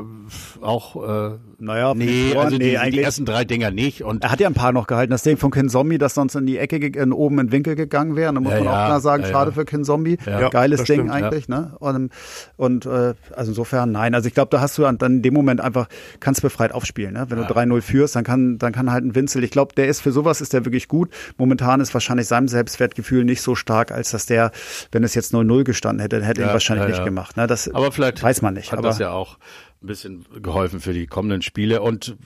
auch äh, naja, nee, also nee, die, die, ersten drei Dinger nicht. Und er hat ja ein paar noch gehalten. Das Ding von Ken Zombie, das sonst in die Ecke in, oben in den Winkel gegangen wäre. Da muss ja, man auch klar sagen, ja, schade ja. für Ken Zombie. Geiles Ding stimmt, eigentlich. Ne? Und, und äh, also insofern nein. Also ich glaube, da hast du dann in dem Moment einfach, kannst befreit aufspielen. Ne? Wenn du 3-0 führst, dann kann, dann kann halt ein Winzel. Ich glaube, der ist für sowas ist der wirklich gut. Momentan ist wahrscheinlich sein Selbstwertgefühl nicht so stark, als dass der, wenn es jetzt 0-0 gestanden hätte, hätte ihn wahrscheinlich nicht gemacht. Ne? Das aber vielleicht weiß man nicht. Hat aber das ja auch ein bisschen geholfen für die kommenden Spiele und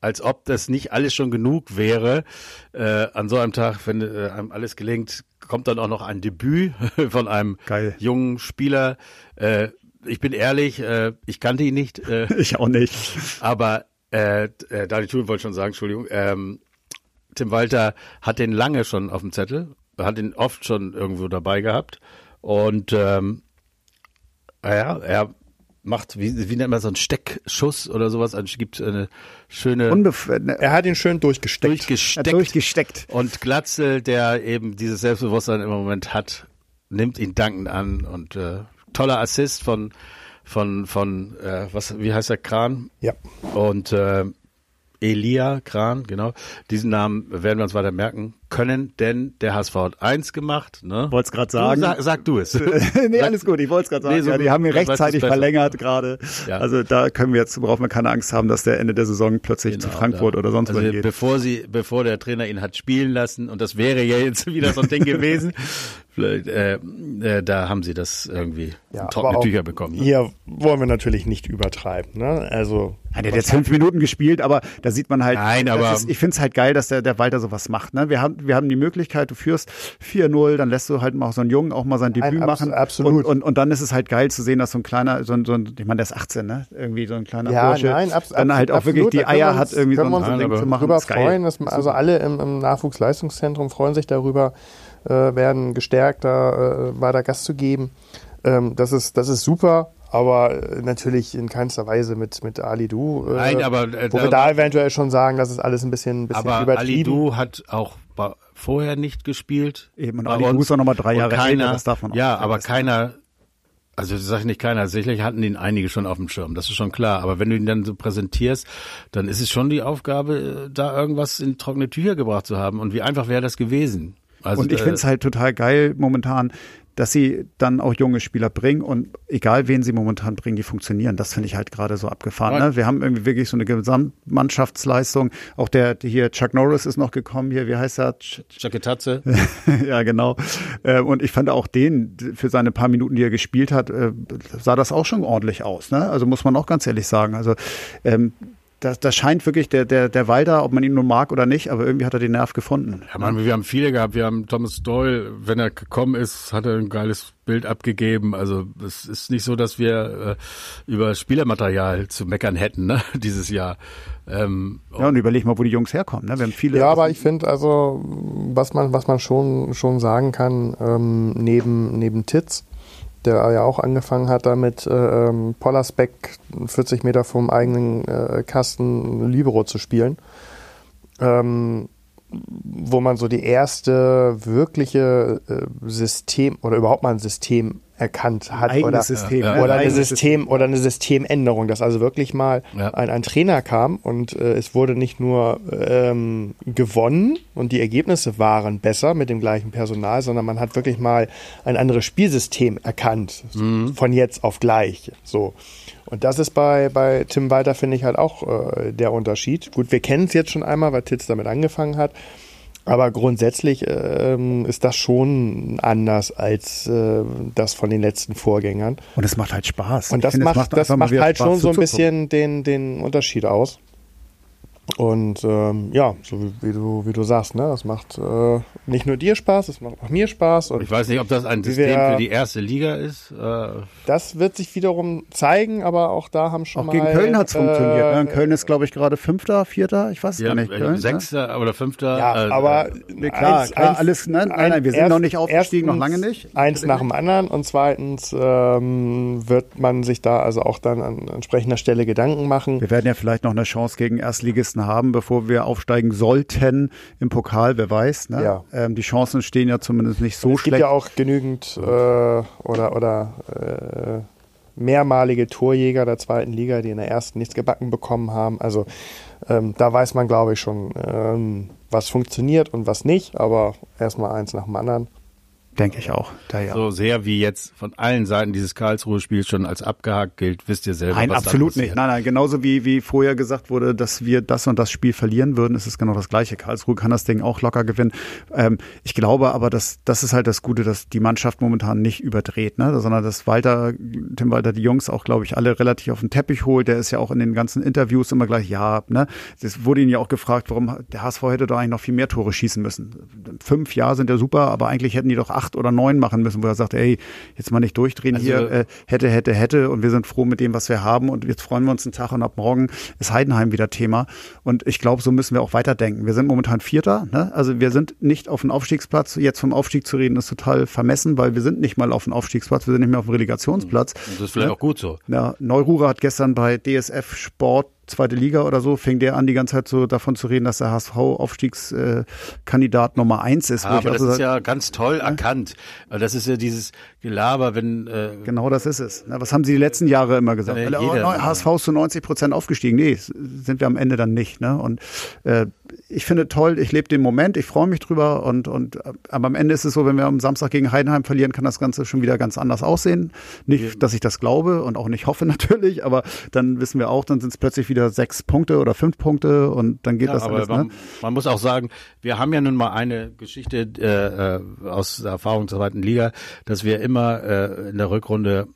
als ob das nicht alles schon genug wäre, äh, an so einem Tag, wenn äh, einem alles gelingt, kommt dann auch noch ein Debüt von einem Geil. jungen Spieler. Äh, ich bin ehrlich, äh, ich kannte ihn nicht. Äh, ich auch nicht. Aber äh, äh, Dani Thun wollte schon sagen, Entschuldigung, ähm, Tim Walter hat den lange schon auf dem Zettel, hat ihn oft schon irgendwo dabei gehabt und ähm, ja, er macht, wie, wie nennt man so einen Steckschuss oder sowas? Es gibt eine schöne. Unbef ne, er hat ihn schön durchgesteckt. Durchgesteckt. durchgesteckt. Und Glatzel, der eben dieses Selbstbewusstsein im Moment hat, nimmt ihn dankend an und äh, toller Assist von von von äh, was wie heißt der Kran? Ja. Und äh, Elia Kran, genau. Diesen Namen werden wir uns weiter merken können, denn der HSV hat eins gemacht. Ne? Wollt's gerade sagen. Sag, sag, du es. nee, alles gut, ich wollte es gerade sagen. Nee, so, ja, die haben ihn rechtzeitig verlängert gerade. Ja. Also da können wir jetzt, brauchen wir keine Angst haben, dass der Ende der Saison plötzlich genau, zu Frankfurt da. oder sonst also geht. Bevor sie, bevor der Trainer ihn hat spielen lassen, und das wäre ja jetzt wieder so ein Ding gewesen, äh, äh, da haben sie das irgendwie ja, trockene Tücher bekommen. Ne? Hier wollen wir natürlich nicht übertreiben. Ne? Also ja, der hat jetzt fünf Minuten gespielt, aber da sieht man halt. Nein, aber ist, ich finde es halt geil, dass der, der Walter sowas macht. Ne? Wir haben wir haben die Möglichkeit, du führst 4-0, dann lässt du halt mal so einen Jungen auch mal sein Debüt Nein, machen. Absolut. Und, und, und dann ist es halt geil zu sehen, dass so ein kleiner, so ein, so ein ich meine, der ist 18, ne? Irgendwie so ein kleiner ja, Bursche. Nein, abs dann halt auch absolut. wirklich die Eier hat, irgendwie so ein, ein Ding zu machen. Darüber freuen, dass, also alle im, im Nachwuchsleistungszentrum freuen sich darüber, äh, werden gestärkt, da äh, weiter Gas zu geben. Ähm, das, ist, das ist super aber natürlich in keinster Weise mit, mit Ali Du. Äh, Nein, aber äh, wo wir da eventuell schon sagen, dass es alles ein bisschen, ein bisschen aber übertrieben. Ali Du hat auch vorher nicht gespielt. Eben, und Ali auch nochmal drei Jahre keiner, älter, das darf man auch Ja, aber keiner, also das sage ich nicht keiner, sicherlich hatten ihn einige schon auf dem Schirm, das ist schon klar. Aber wenn du ihn dann so präsentierst, dann ist es schon die Aufgabe, äh, da irgendwas in trockene Tücher gebracht zu haben. Und wie einfach wäre das gewesen? Also, und ich finde es halt total geil momentan, dass sie dann auch junge Spieler bringen und egal wen sie momentan bringen, die funktionieren. Das finde ich halt gerade so abgefahren. Ne? Wir haben irgendwie wirklich so eine Gesamtmannschaftsleistung. Auch der hier Chuck Norris ist noch gekommen hier. Wie heißt er? Chakatatze. ja, genau. Äh, und ich fand auch den für seine paar Minuten, die er gespielt hat, äh, sah das auch schon ordentlich aus. Ne? Also muss man auch ganz ehrlich sagen. Also ähm, da, da scheint wirklich der, der, der Walder, ob man ihn nun mag oder nicht, aber irgendwie hat er den Nerv gefunden. Ja, man, wir haben viele gehabt. Wir haben Thomas Doyle, wenn er gekommen ist, hat er ein geiles Bild abgegeben. Also es ist nicht so, dass wir äh, über Spielermaterial zu meckern hätten, ne, dieses Jahr. Ähm, ja, und überleg mal, wo die Jungs herkommen. Ne? Wir haben viele. Ja, aber ich finde, also was man, was man schon, schon sagen kann, ähm, neben, neben Titz, der ja auch angefangen hat, damit äh, ähm, Pollersbeck 40 Meter vom eigenen äh, Kasten Libero zu spielen. Ähm, wo man so die erste wirkliche äh, System oder überhaupt mal ein System erkannt hat Eigenes oder, System, oder, ja. eine Eigenes System oder eine Systemänderung, dass also wirklich mal Ja. ein, ein Trainer kam und äh, es wurde nicht nur ähm, gewonnen und die Ergebnisse waren besser mit dem gleichen Personal, sondern man hat wirklich mal ein anderes Spielsystem erkannt von jetzt auf gleich. So. Und das ist bei, bei Tim Walter, finde ich, halt auch äh, der Unterschied. Gut, wir kennen es jetzt schon einmal, weil Titz damit angefangen hat. Aber grundsätzlich ähm, ist das schon anders als äh, das von den letzten Vorgängern. Und es macht halt Spaß. Und das finde, es macht, das einfach mal macht halt Spaß schon so ein bisschen den, den Unterschied aus. Und ähm, ja, so wie, wie, du, wie du sagst, ne, es macht äh, nicht nur dir Spaß, es macht auch mir Spaß. Und Ich weiß nicht, ob das ein System wir- für die erste Liga ist. Äh, das wird sich wiederum zeigen, aber auch da haben schon Auch mal. gegen Köln hat es funktioniert. Ne? äh, Köln ist, glaube ich, gerade Fünfter, Vierter, ich weiß ja, gar nicht. äh, Köln, ne? Sechster oder Fünfter. Ja, äh, aber Nee, klar, eins- klar, alles, nein, nein, ein- nein, wir sind erst- noch nicht aufgestiegen, noch lange nicht. Eins nach dem anderen und zweitens ähm, wird man sich da also auch dann an entsprechender Stelle Gedanken machen. Wir werden ja vielleicht noch eine Chance gegen Erstligisten haben, bevor wir aufsteigen sollten im Pokal, wer weiß. Ne? Ja. Ähm, die Chancen stehen ja zumindest nicht so es gibt schlecht. ja auch genügend äh, oder, oder äh, mehrmalige Torjäger der zweiten Liga, die in der ersten nichts gebacken bekommen haben. Also ähm, da weiß man, glaube ich, schon, ähm, was funktioniert und was nicht. Aber erstmal eins nach dem anderen. Denke ich auch. Da, ja. So sehr wie jetzt von allen Seiten dieses Karlsruhe-Spiels schon als abgehakt gilt, wisst ihr selber. Nein, absolut nicht. Nein, nein, genauso wie, wie vorher gesagt wurde, dass wir das und das Spiel verlieren würden, ist es genau das Gleiche. Karlsruhe kann das Ding auch locker gewinnen. Ähm, ich glaube aber, dass das ist halt das Gute, dass die Mannschaft momentan nicht überdreht, ne? sondern dass Walter, Tim Walter die Jungs auch, glaube ich, alle relativ auf den Teppich holt. Der ist ja auch in den ganzen Interviews immer gleich, ja, ne? Das wurde ihn ja auch gefragt, warum der HSV hätte doch eigentlich noch viel mehr Tore schießen müssen. Fünf Jahre sind ja super, aber eigentlich hätten die doch acht oder neun machen müssen, wo er sagt, ey, jetzt mal nicht durchdrehen Also- hier, äh, hätte, hätte, hätte und wir sind froh mit dem, was wir haben und jetzt freuen wir uns einen Tag und ab morgen ist Heidenheim wieder Thema und ich glaube, so müssen wir auch weiterdenken. Wir sind momentan Vierter, ne? also wir sind nicht auf dem Aufstiegsplatz. Jetzt vom Aufstieg zu reden ist total vermessen, weil wir sind nicht mal auf dem Aufstiegsplatz, wir sind nicht mehr auf dem Relegationsplatz. Das ist vielleicht auch gut so. Ja, Neururer hat gestern bei DSF Sport zweite Liga oder so, fing der an, die ganze Zeit so davon zu reden, dass der HSV Aufstiegskandidat Nummer eins ist. Ja, ich aber auch das so ist ja ganz toll erkannt. Das ist ja dieses Gelaber, wenn äh, Genau das ist es. Na, was haben Sie die letzten Jahre immer gesagt? Ja, jeder. oh, HSV ist zu 90 Prozent aufgestiegen. Nee, sind wir am Ende dann nicht. Ne? Und äh, ich finde toll, ich lebe den Moment, ich freue mich drüber. Und, und äh, aber am Ende ist es so, wenn wir am Samstag gegen Heidenheim verlieren, kann das Ganze schon wieder ganz anders aussehen. Nicht, dass ich das glaube und auch nicht hoffe natürlich, aber dann wissen wir auch, dann sind es plötzlich wieder sechs Punkte oder fünf Punkte und dann geht Ja, das aber alles. man, Ne? man muss auch sagen, wir haben ja nun mal eine Geschichte äh, äh, aus der Erfahrung der zweiten Liga, dass wir immer äh, in der Rückrunde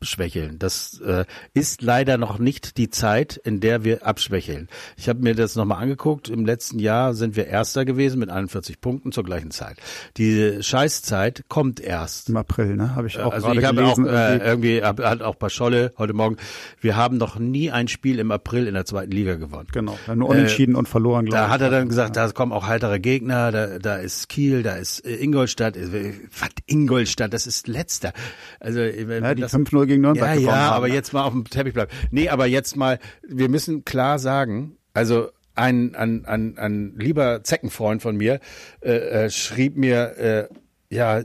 abschwächeln. Das äh, ist leider noch nicht die Zeit, in der wir abschwächeln. Ich habe mir das nochmal angeguckt. Im letzten Jahr sind wir Erster gewesen mit 41 Punkten zur gleichen Zeit. Die Scheißzeit kommt erst. Im April, ne? Habe ich auch also gerade ich habe auch äh, irgendwie. hat auch bei Scholle heute Morgen. Wir haben noch nie ein Spiel im April in der zweiten Liga gewonnen. genau, nur unentschieden und verloren, glaube Da ich. hat er dann gesagt, da kommen auch heitere Gegner, da, da ist Kiel, da ist äh, Ingolstadt. Äh, Was Ingolstadt, das ist letzter. Also äh, ja, die das, 5-0 gegen Nürnberg ja, gewonnen ja, haben. aber ne? jetzt mal auf dem Teppich bleiben. Nee, aber jetzt mal, wir müssen klar sagen, also ein, ein, ein, ein lieber Zeckenfreund von mir äh, äh, schrieb mir, äh, ja,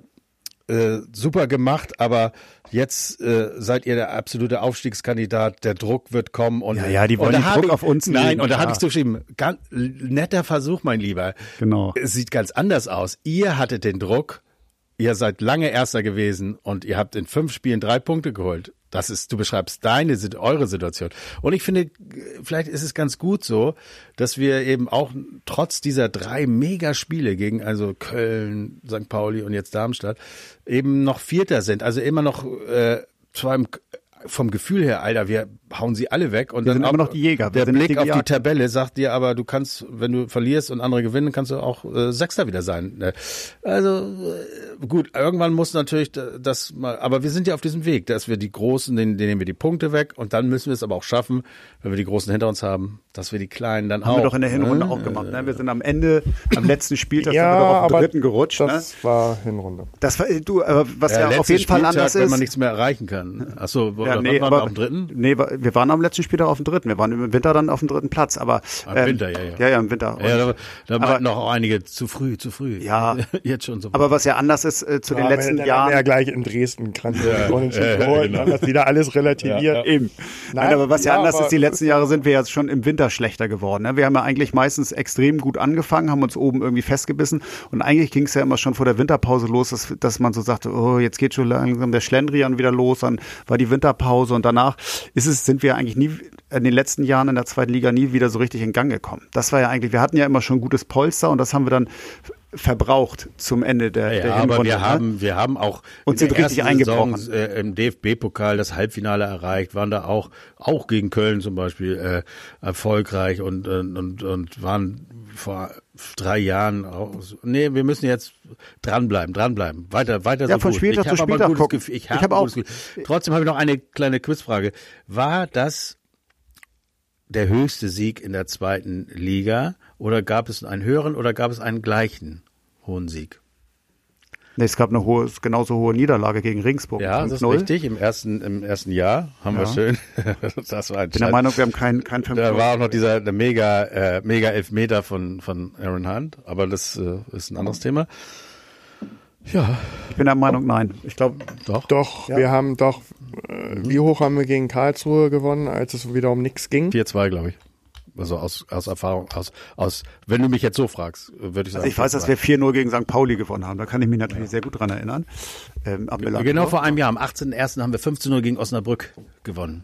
äh, super gemacht, aber jetzt äh, seid ihr der absolute Aufstiegskandidat, der Druck wird kommen und Ja, ja, die wollen den Druck ich, auf uns Nein, legen, und da habe klar. ich so geschrieben, ganz, netter Versuch, mein Lieber. Genau. Es sieht ganz anders aus. Ihr hattet den Druck, ihr seid lange Erster gewesen und ihr habt in fünf Spielen drei Punkte geholt. Das ist, du beschreibst deine, eure Situation. Und ich finde, vielleicht ist es ganz gut so, dass wir eben auch trotz dieser drei Megaspiele gegen also Köln, St. Pauli und jetzt Darmstadt eben noch Vierter sind. Also immer noch äh, zwar im, vom Gefühl her, Alter, wir hauen sie alle weg und Wir dann sind auch, immer noch die Jäger. Wir Der Blick die auf die. Tabelle sagt dir aber, du kannst, wenn du verlierst und andere gewinnen, kannst du auch äh, Sechster wieder sein. Ne? Also äh, gut, irgendwann muss natürlich da- das mal, aber wir sind ja auf diesem Weg, dass wir die Großen, denen, denen nehmen wir die Punkte weg und dann müssen wir es aber auch schaffen, wenn wir die Großen hinter uns haben, dass wir die Kleinen dann auch. Haben wir doch in der Hinrunde ne? auch gemacht. Ne? Wir sind am Ende, am letzten Spieltag, Ja, sind wir doch auf den dritten gerutscht. Ne? Das war Hinrunde. Das war, du, aber was Ja, ja, auf jeden Fall Spieltag, anders wenn ist. man nichts mehr erreichen kann. Achso, ja, oder nee, waren wir aber, dem dritten? nee, wir waren am letzten Spieltag auf dem dritten. Wir waren im Winter dann auf dem dritten Platz. Aber Im ähm, Winter, ja, ja. Ja, ja, im Winter. Ja, da, da aber- meinten auch einige zu früh, zu früh. Ja. Jetzt schon so. aber was ja anders ist äh, zu den Ja, letzten dann wir ja Jahren. gleich in Dresden Kranz Ja, unentschieden ja, genau. das wieder alles relativiert. Ja, ja. Eben. Nein, Nein, aber was ja, ja, anders aber- ist, die letzten Jahre sind wir jetzt schon im Winter schlechter geworden. Ne? Wir haben ja eigentlich meistens extrem gut angefangen, haben uns oben irgendwie festgebissen und eigentlich ging es ja immer schon vor der Winterpause los, dass, dass man so sagte, oh, jetzt geht schon langsam der Schlendrian wieder los, dann war die Winterpause und danach ist es, sind wir eigentlich nie in den letzten Jahren in der zweiten Liga nie wieder so richtig in Gang gekommen. Das war ja eigentlich, wir hatten ja immer schon gutes Polster und das haben wir dann verbraucht zum Ende der, Ja, der aber Hinrunde, wir ne? haben, wir haben auch Und in sind richtig eingebrochen. Saison, äh, im DFB-Pokal das Halbfinale erreicht, waren da auch, auch gegen Köln zum Beispiel äh, erfolgreich und, und, und, und waren vor drei Jahren auch, nee, wir müssen jetzt dranbleiben, dranbleiben, weiter, weiter Ja, so von gut. Spieltag ich zu Spieltag gucken. Gefühl. Ich habe hab auch-. Trotzdem habe ich noch eine kleine Quizfrage. War das der höchste Sieg in der zweiten Liga oder gab es einen höheren oder gab es einen gleichen hohen Sieg? Nee, es gab eine hohe, genauso hohe Niederlage gegen Ringsburg. Ja, das ist 5-0. richtig. Im ersten, im ersten Jahr haben wir Ja. schön. das war ein Ich bin der Meinung, wir haben kein, kein 5 Da war auch noch dieser der mega, äh, mega Elfmeter von, von Aaron Hunt, aber das äh, ist ein anderes Thema. Ja, Ich bin der Meinung, nein. Ich glaube, doch. Doch, wir haben doch, äh, wie hoch haben wir gegen Karlsruhe gewonnen, als es wieder um nichts ging? 4-2, glaube ich. Also aus, aus Erfahrung, aus, aus, wenn du mich jetzt so fragst, würde ich sagen. also ich weiß, dass 4-2. wir 4-0 gegen St. Pauli gewonnen haben. Da kann ich mich natürlich sehr gut dran erinnern. Ähm. Genau vor einem Jahr, am 18.01. haben wir 15-0 gegen Osnabrück gewonnen.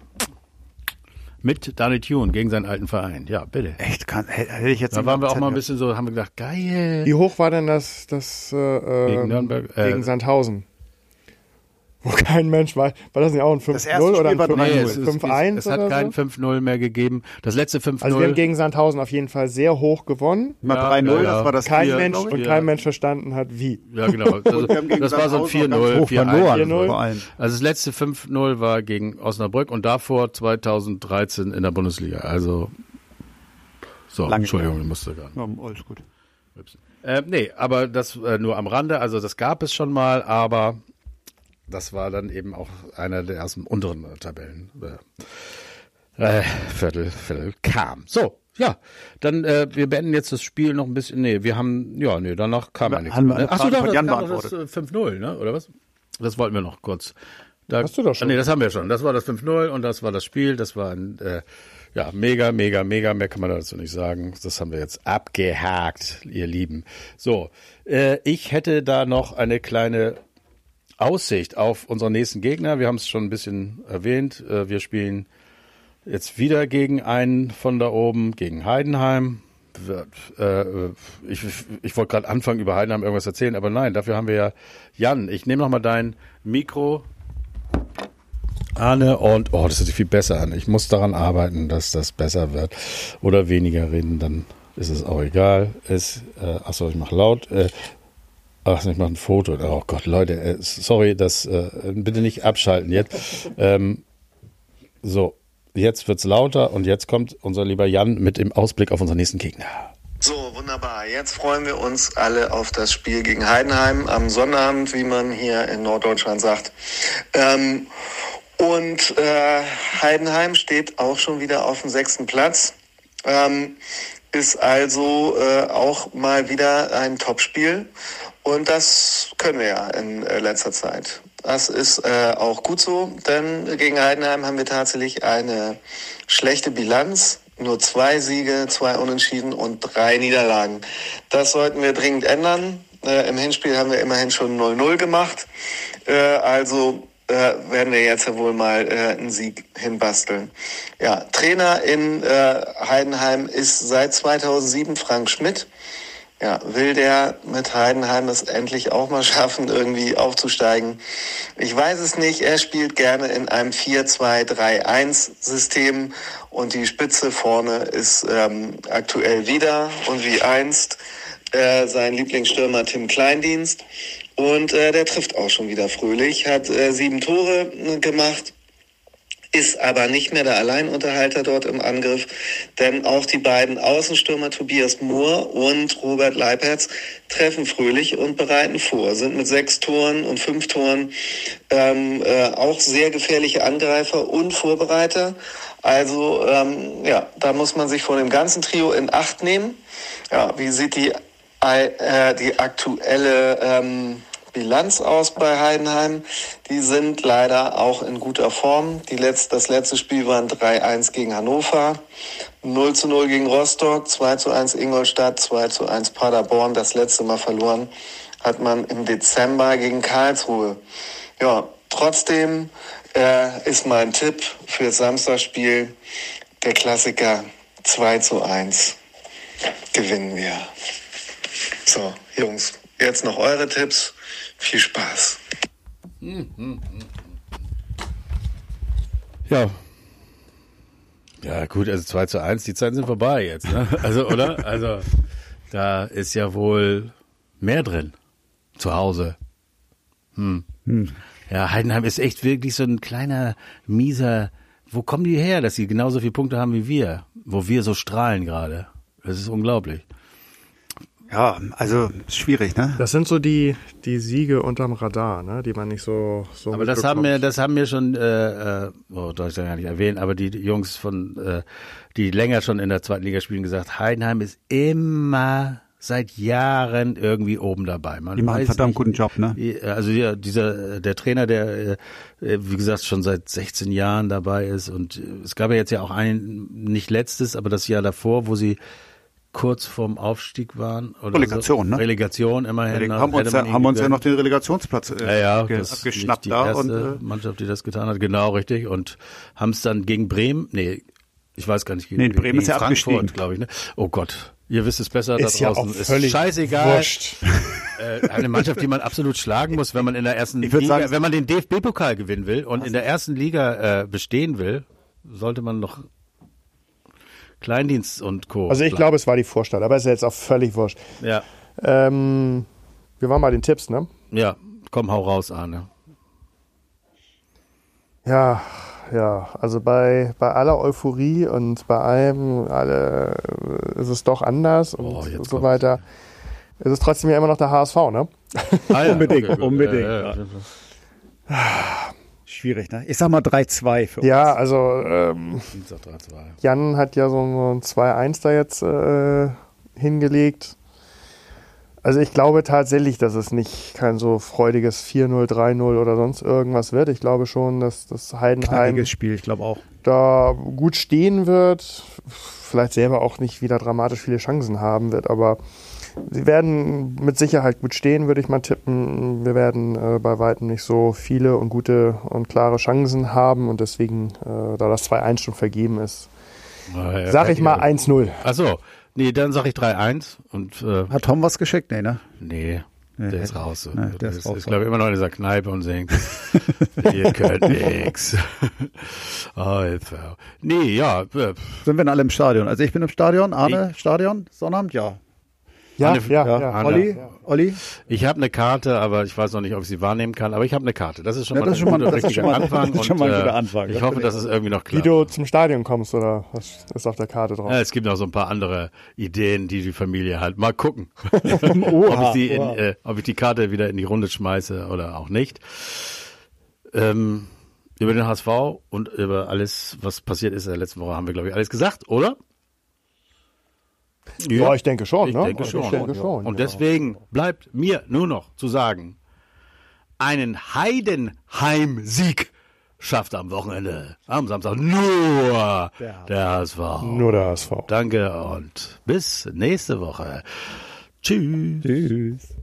Mit Danny Thune gegen seinen alten Verein. Ja, bitte. Echt, kann, hätte ich jetzt Da waren wir auch mal ein bisschen so, haben wir gedacht, geil. Wie hoch war denn das, das äh, Gegen äh, Nürnberg, äh, gegen Sandhausen? Wo kein Mensch war. War das nicht auch ein 5-0 Das erste oder ein Spiel war 5 3-0. Nee, es, 5-1 es, hat oder kein so? 5-0 mehr gegeben. Das letzte 5-0. Also wir haben gegen Sandhausen auf jeden Fall sehr hoch gewonnen. Mal Ja, 3-0, ja, das war das Kein Spiel, Mensch glaub ich. und Ja. kein Mensch verstanden hat, wie. Ja, genau. Also, das war so ein Sandhausen auch 4-0, ganz hoch 4-1. verloren, 4-0. vor allem. Also das letzte 5-0 war gegen Osnabrück und davor 2013 in der Bundesliga. Also so, Lange Entschuldigung, ich musste gar nicht. Ja, alles gut. Äh, nee, aber das äh, nur am Rande. Also das gab es schon mal, aber das war dann eben auch einer der ersten unteren Tabellen. Äh, äh, Viertel, Viertel kam. So, ja, dann äh, wir beenden jetzt das Spiel noch ein bisschen. Nee, wir haben, ja, nee, danach kam ja nichts. eine Achso, Jan kam doch das äh, 5-0, ne? Oder was? Das wollten wir noch kurz. Da, Hast du doch schon. Ah, nee, das haben wir schon. Das war das 5-0 und das war das Spiel. Das war ein, äh, ja, mega, mega, mega. Mehr kann man dazu nicht sagen. Das haben wir jetzt abgehakt, ihr Lieben. So, äh, ich hätte da noch eine kleine Aussicht auf unseren nächsten Gegner. Wir haben es schon ein bisschen erwähnt. Äh, wir spielen jetzt wieder gegen einen von da oben, gegen Heidenheim. Äh, ich ich wollte gerade anfangen, über Heidenheim irgendwas erzählen, aber nein, dafür haben wir ja Jan. Ich nehme noch mal dein Mikro. Arne und oh, das hört sich viel besser an. Ich muss daran arbeiten, dass das besser wird. Oder weniger reden, dann ist es auch egal. Es, äh, achso, ich mache laut. Äh, ach, ich mache ein Foto. Oh Gott, Leute, äh, sorry, das äh, bitte nicht abschalten jetzt. Ähm, so, jetzt wird's lauter und jetzt kommt unser lieber Jan mit dem Ausblick auf unseren nächsten Gegner. So, wunderbar. Jetzt freuen wir uns alle auf das Spiel gegen Heidenheim am Sonnabend, wie man hier in Norddeutschland sagt. Ähm, und äh, Heidenheim steht auch schon wieder auf dem sechsten Platz. Ähm, ist also äh, auch mal wieder ein Topspiel. Und das können wir ja in äh, letzter Zeit. Das ist äh, auch gut so, denn gegen Heidenheim haben wir tatsächlich eine schlechte Bilanz. Nur zwei Siege, zwei Unentschieden und drei Niederlagen. Das sollten wir dringend ändern. Äh, Im Hinspiel haben wir immerhin schon 0-0 gemacht. Äh, also äh, werden wir jetzt ja wohl mal äh, einen Sieg hinbasteln. Ja, Trainer in Heidenheim ist seit 2007 Frank Schmidt. Ja, will der mit Heidenheim es endlich auch mal schaffen, irgendwie aufzusteigen? Ich weiß es nicht. Er spielt gerne in einem 4-2-3-1-System und die Spitze vorne ist ähm, aktuell wieder und wie einst äh, sein Lieblingsstürmer Tim Kleindienst. Und äh, der trifft auch schon wieder fröhlich, hat äh, sieben Tore äh, gemacht ist aber nicht mehr der Alleinunterhalter dort im Angriff, denn auch die beiden Außenstürmer Tobias Mohr und Robert Leipertz treffen fröhlich und bereiten vor, sind mit sechs Toren und fünf Toren ähm, äh, auch sehr gefährliche Angreifer und Vorbereiter. Also ähm, ja, da muss man sich vor dem ganzen Trio in Acht nehmen. Ja, wie sieht die, äh, die aktuelle ähm, Bilanz aus bei Heidenheim. Die sind leider auch in guter Form. Die letzte, das letzte Spiel war ein 3-1 gegen Hannover, 0 zu 0 gegen Rostock, 2 zu 1 Ingolstadt, 2 zu 1 Paderborn. Das letzte Mal verloren hat man im Dezember gegen Karlsruhe. Ja, trotzdem äh, ist mein Tipp für Samstagspiel der Klassiker 2 zu 1. Gewinnen wir. So, Jungs, jetzt noch eure Tipps. Viel Spaß. Ja. Ja, gut, also 2 zu 1, die Zeiten sind vorbei jetzt, ne? Also, oder? Also, da ist ja wohl mehr drin. Zu Hause. Hm. hm. Ja, Heidenheim ist echt wirklich so ein kleiner, mieser. Wo kommen die her, dass sie genauso viele Punkte haben wie wir? Wo wir so strahlen gerade. Das ist unglaublich. Ja, also schwierig, ne? Das sind so die die Siege unterm Radar, ne, die man nicht so so. Aber das haben wir, das haben wir schon, äh, äh, oh, darf ich ja gar nicht erwähnen, aber die, Jungs von, äh, die länger schon in der zweiten Liga spielen, gesagt, Heidenheim ist immer seit Jahren irgendwie oben dabei. Man die machen einen verdammt nicht, guten Job, ne? Also ja, dieser der Trainer, der äh, wie gesagt schon seit 16 Jahren dabei ist und es gab ja jetzt ja auch ein nicht letztes, aber das Jahr davor, wo sie kurz vorm Aufstieg waren. Oder Relegation, so. ne? Relegation immerhin. Releg haben, uns ja, haben uns ja noch den Relegationsplatz äh, ja, ja, ge abgeschnappt die da. Erste und, äh, Mannschaft, die das getan hat, genau richtig. Und haben es dann gegen Bremen, nee, ich weiß gar nicht, gegen, nee, Bremen ist ja Frankfurt, glaube ich. Ne? Oh Gott, ihr wisst es besser ist da draußen. Ja auch völlig ist scheißegal. Wurscht. äh, eine Mannschaft, die man absolut schlagen muss, wenn man in der ersten Liga, sagen, wenn man den DFB-Pokal gewinnen will und in der ersten Liga äh, bestehen will, sollte man noch Kleindienst und Co. Also ich glaube, es war die Vorstadt, aber es ist jetzt auch völlig wurscht. Ja. Ähm, wir waren bei den Tipps, ne? Ja, komm, hau raus, Arne. Ja, ja, also bei, bei aller Euphorie und bei allem, alle, ist es doch anders und oh, so kommt's. weiter. Ist es trotzdem ja immer noch der HSV, ne? Ah, ja, unbedingt, okay, unbedingt. Ja, ja, Schwierig, ne? Ich sag mal 3-2 für uns. Ja, also ähm, Jan hat ja so ein 2-1 da jetzt äh, hingelegt. Also ich glaube tatsächlich, dass es nicht kein so freudiges 4-0, 3-0 oder sonst irgendwas wird. Ich glaube schon, dass das Heidenheim Spiel, ich glaube auch. da gut stehen wird. Vielleicht selber auch nicht wieder dramatisch viele Chancen haben wird, aber Sie werden mit Sicherheit gut stehen, würde ich mal tippen. Wir werden äh, bei weitem nicht so viele und gute und klare Chancen haben und deswegen, äh, da das 2-1 schon vergeben ist, ja, sag ich mal 1-0. Achso, nee, dann sag ich 3-1 und äh, Hat Tom was geschickt? Nee, ne? Nee. Der nee, ist raus. So. Nee, der ist, ist, ist glaube ich, immer noch in dieser Kneipe und singt, ihr könnt nix. oh, jetzt, nee, ja. Sind wir denn alle im Stadion? Also ich bin im Stadion, Arne, ich, Stadion, Sonnabend, ja. Ja, Anne, ja, ja. ja. Olli, Olli? Ich habe eine Karte, aber ich weiß noch nicht, ob ich sie wahrnehmen kann. Aber ich habe eine Karte. Das ist schon ja, mal, ein guter, richtiger Anfang. Das ist schon mal ein guter Anfang. Ich hoffe, dass es irgendwie noch klappt. Wie du zum Stadion kommst oder was ist auf der Karte drauf? Ja, es gibt noch so ein paar andere Ideen, die die Familie halt mal gucken, ob, ich die in, äh, ob ich die Karte wieder in die Runde schmeiße oder auch nicht. Ähm, über den HSV und über alles, was passiert ist in der letzten Woche, haben wir, glaube ich, alles gesagt, oder? Ja, ich denke schon. Ich ne? denke schon. Ich denke schon. Und deswegen bleibt mir nur noch zu sagen, einen Heidenheim-Sieg schafft am Wochenende, am Samstag nur der, der HSV. Nur der HSV. Danke und bis nächste Woche. Tschüss. Tschüss.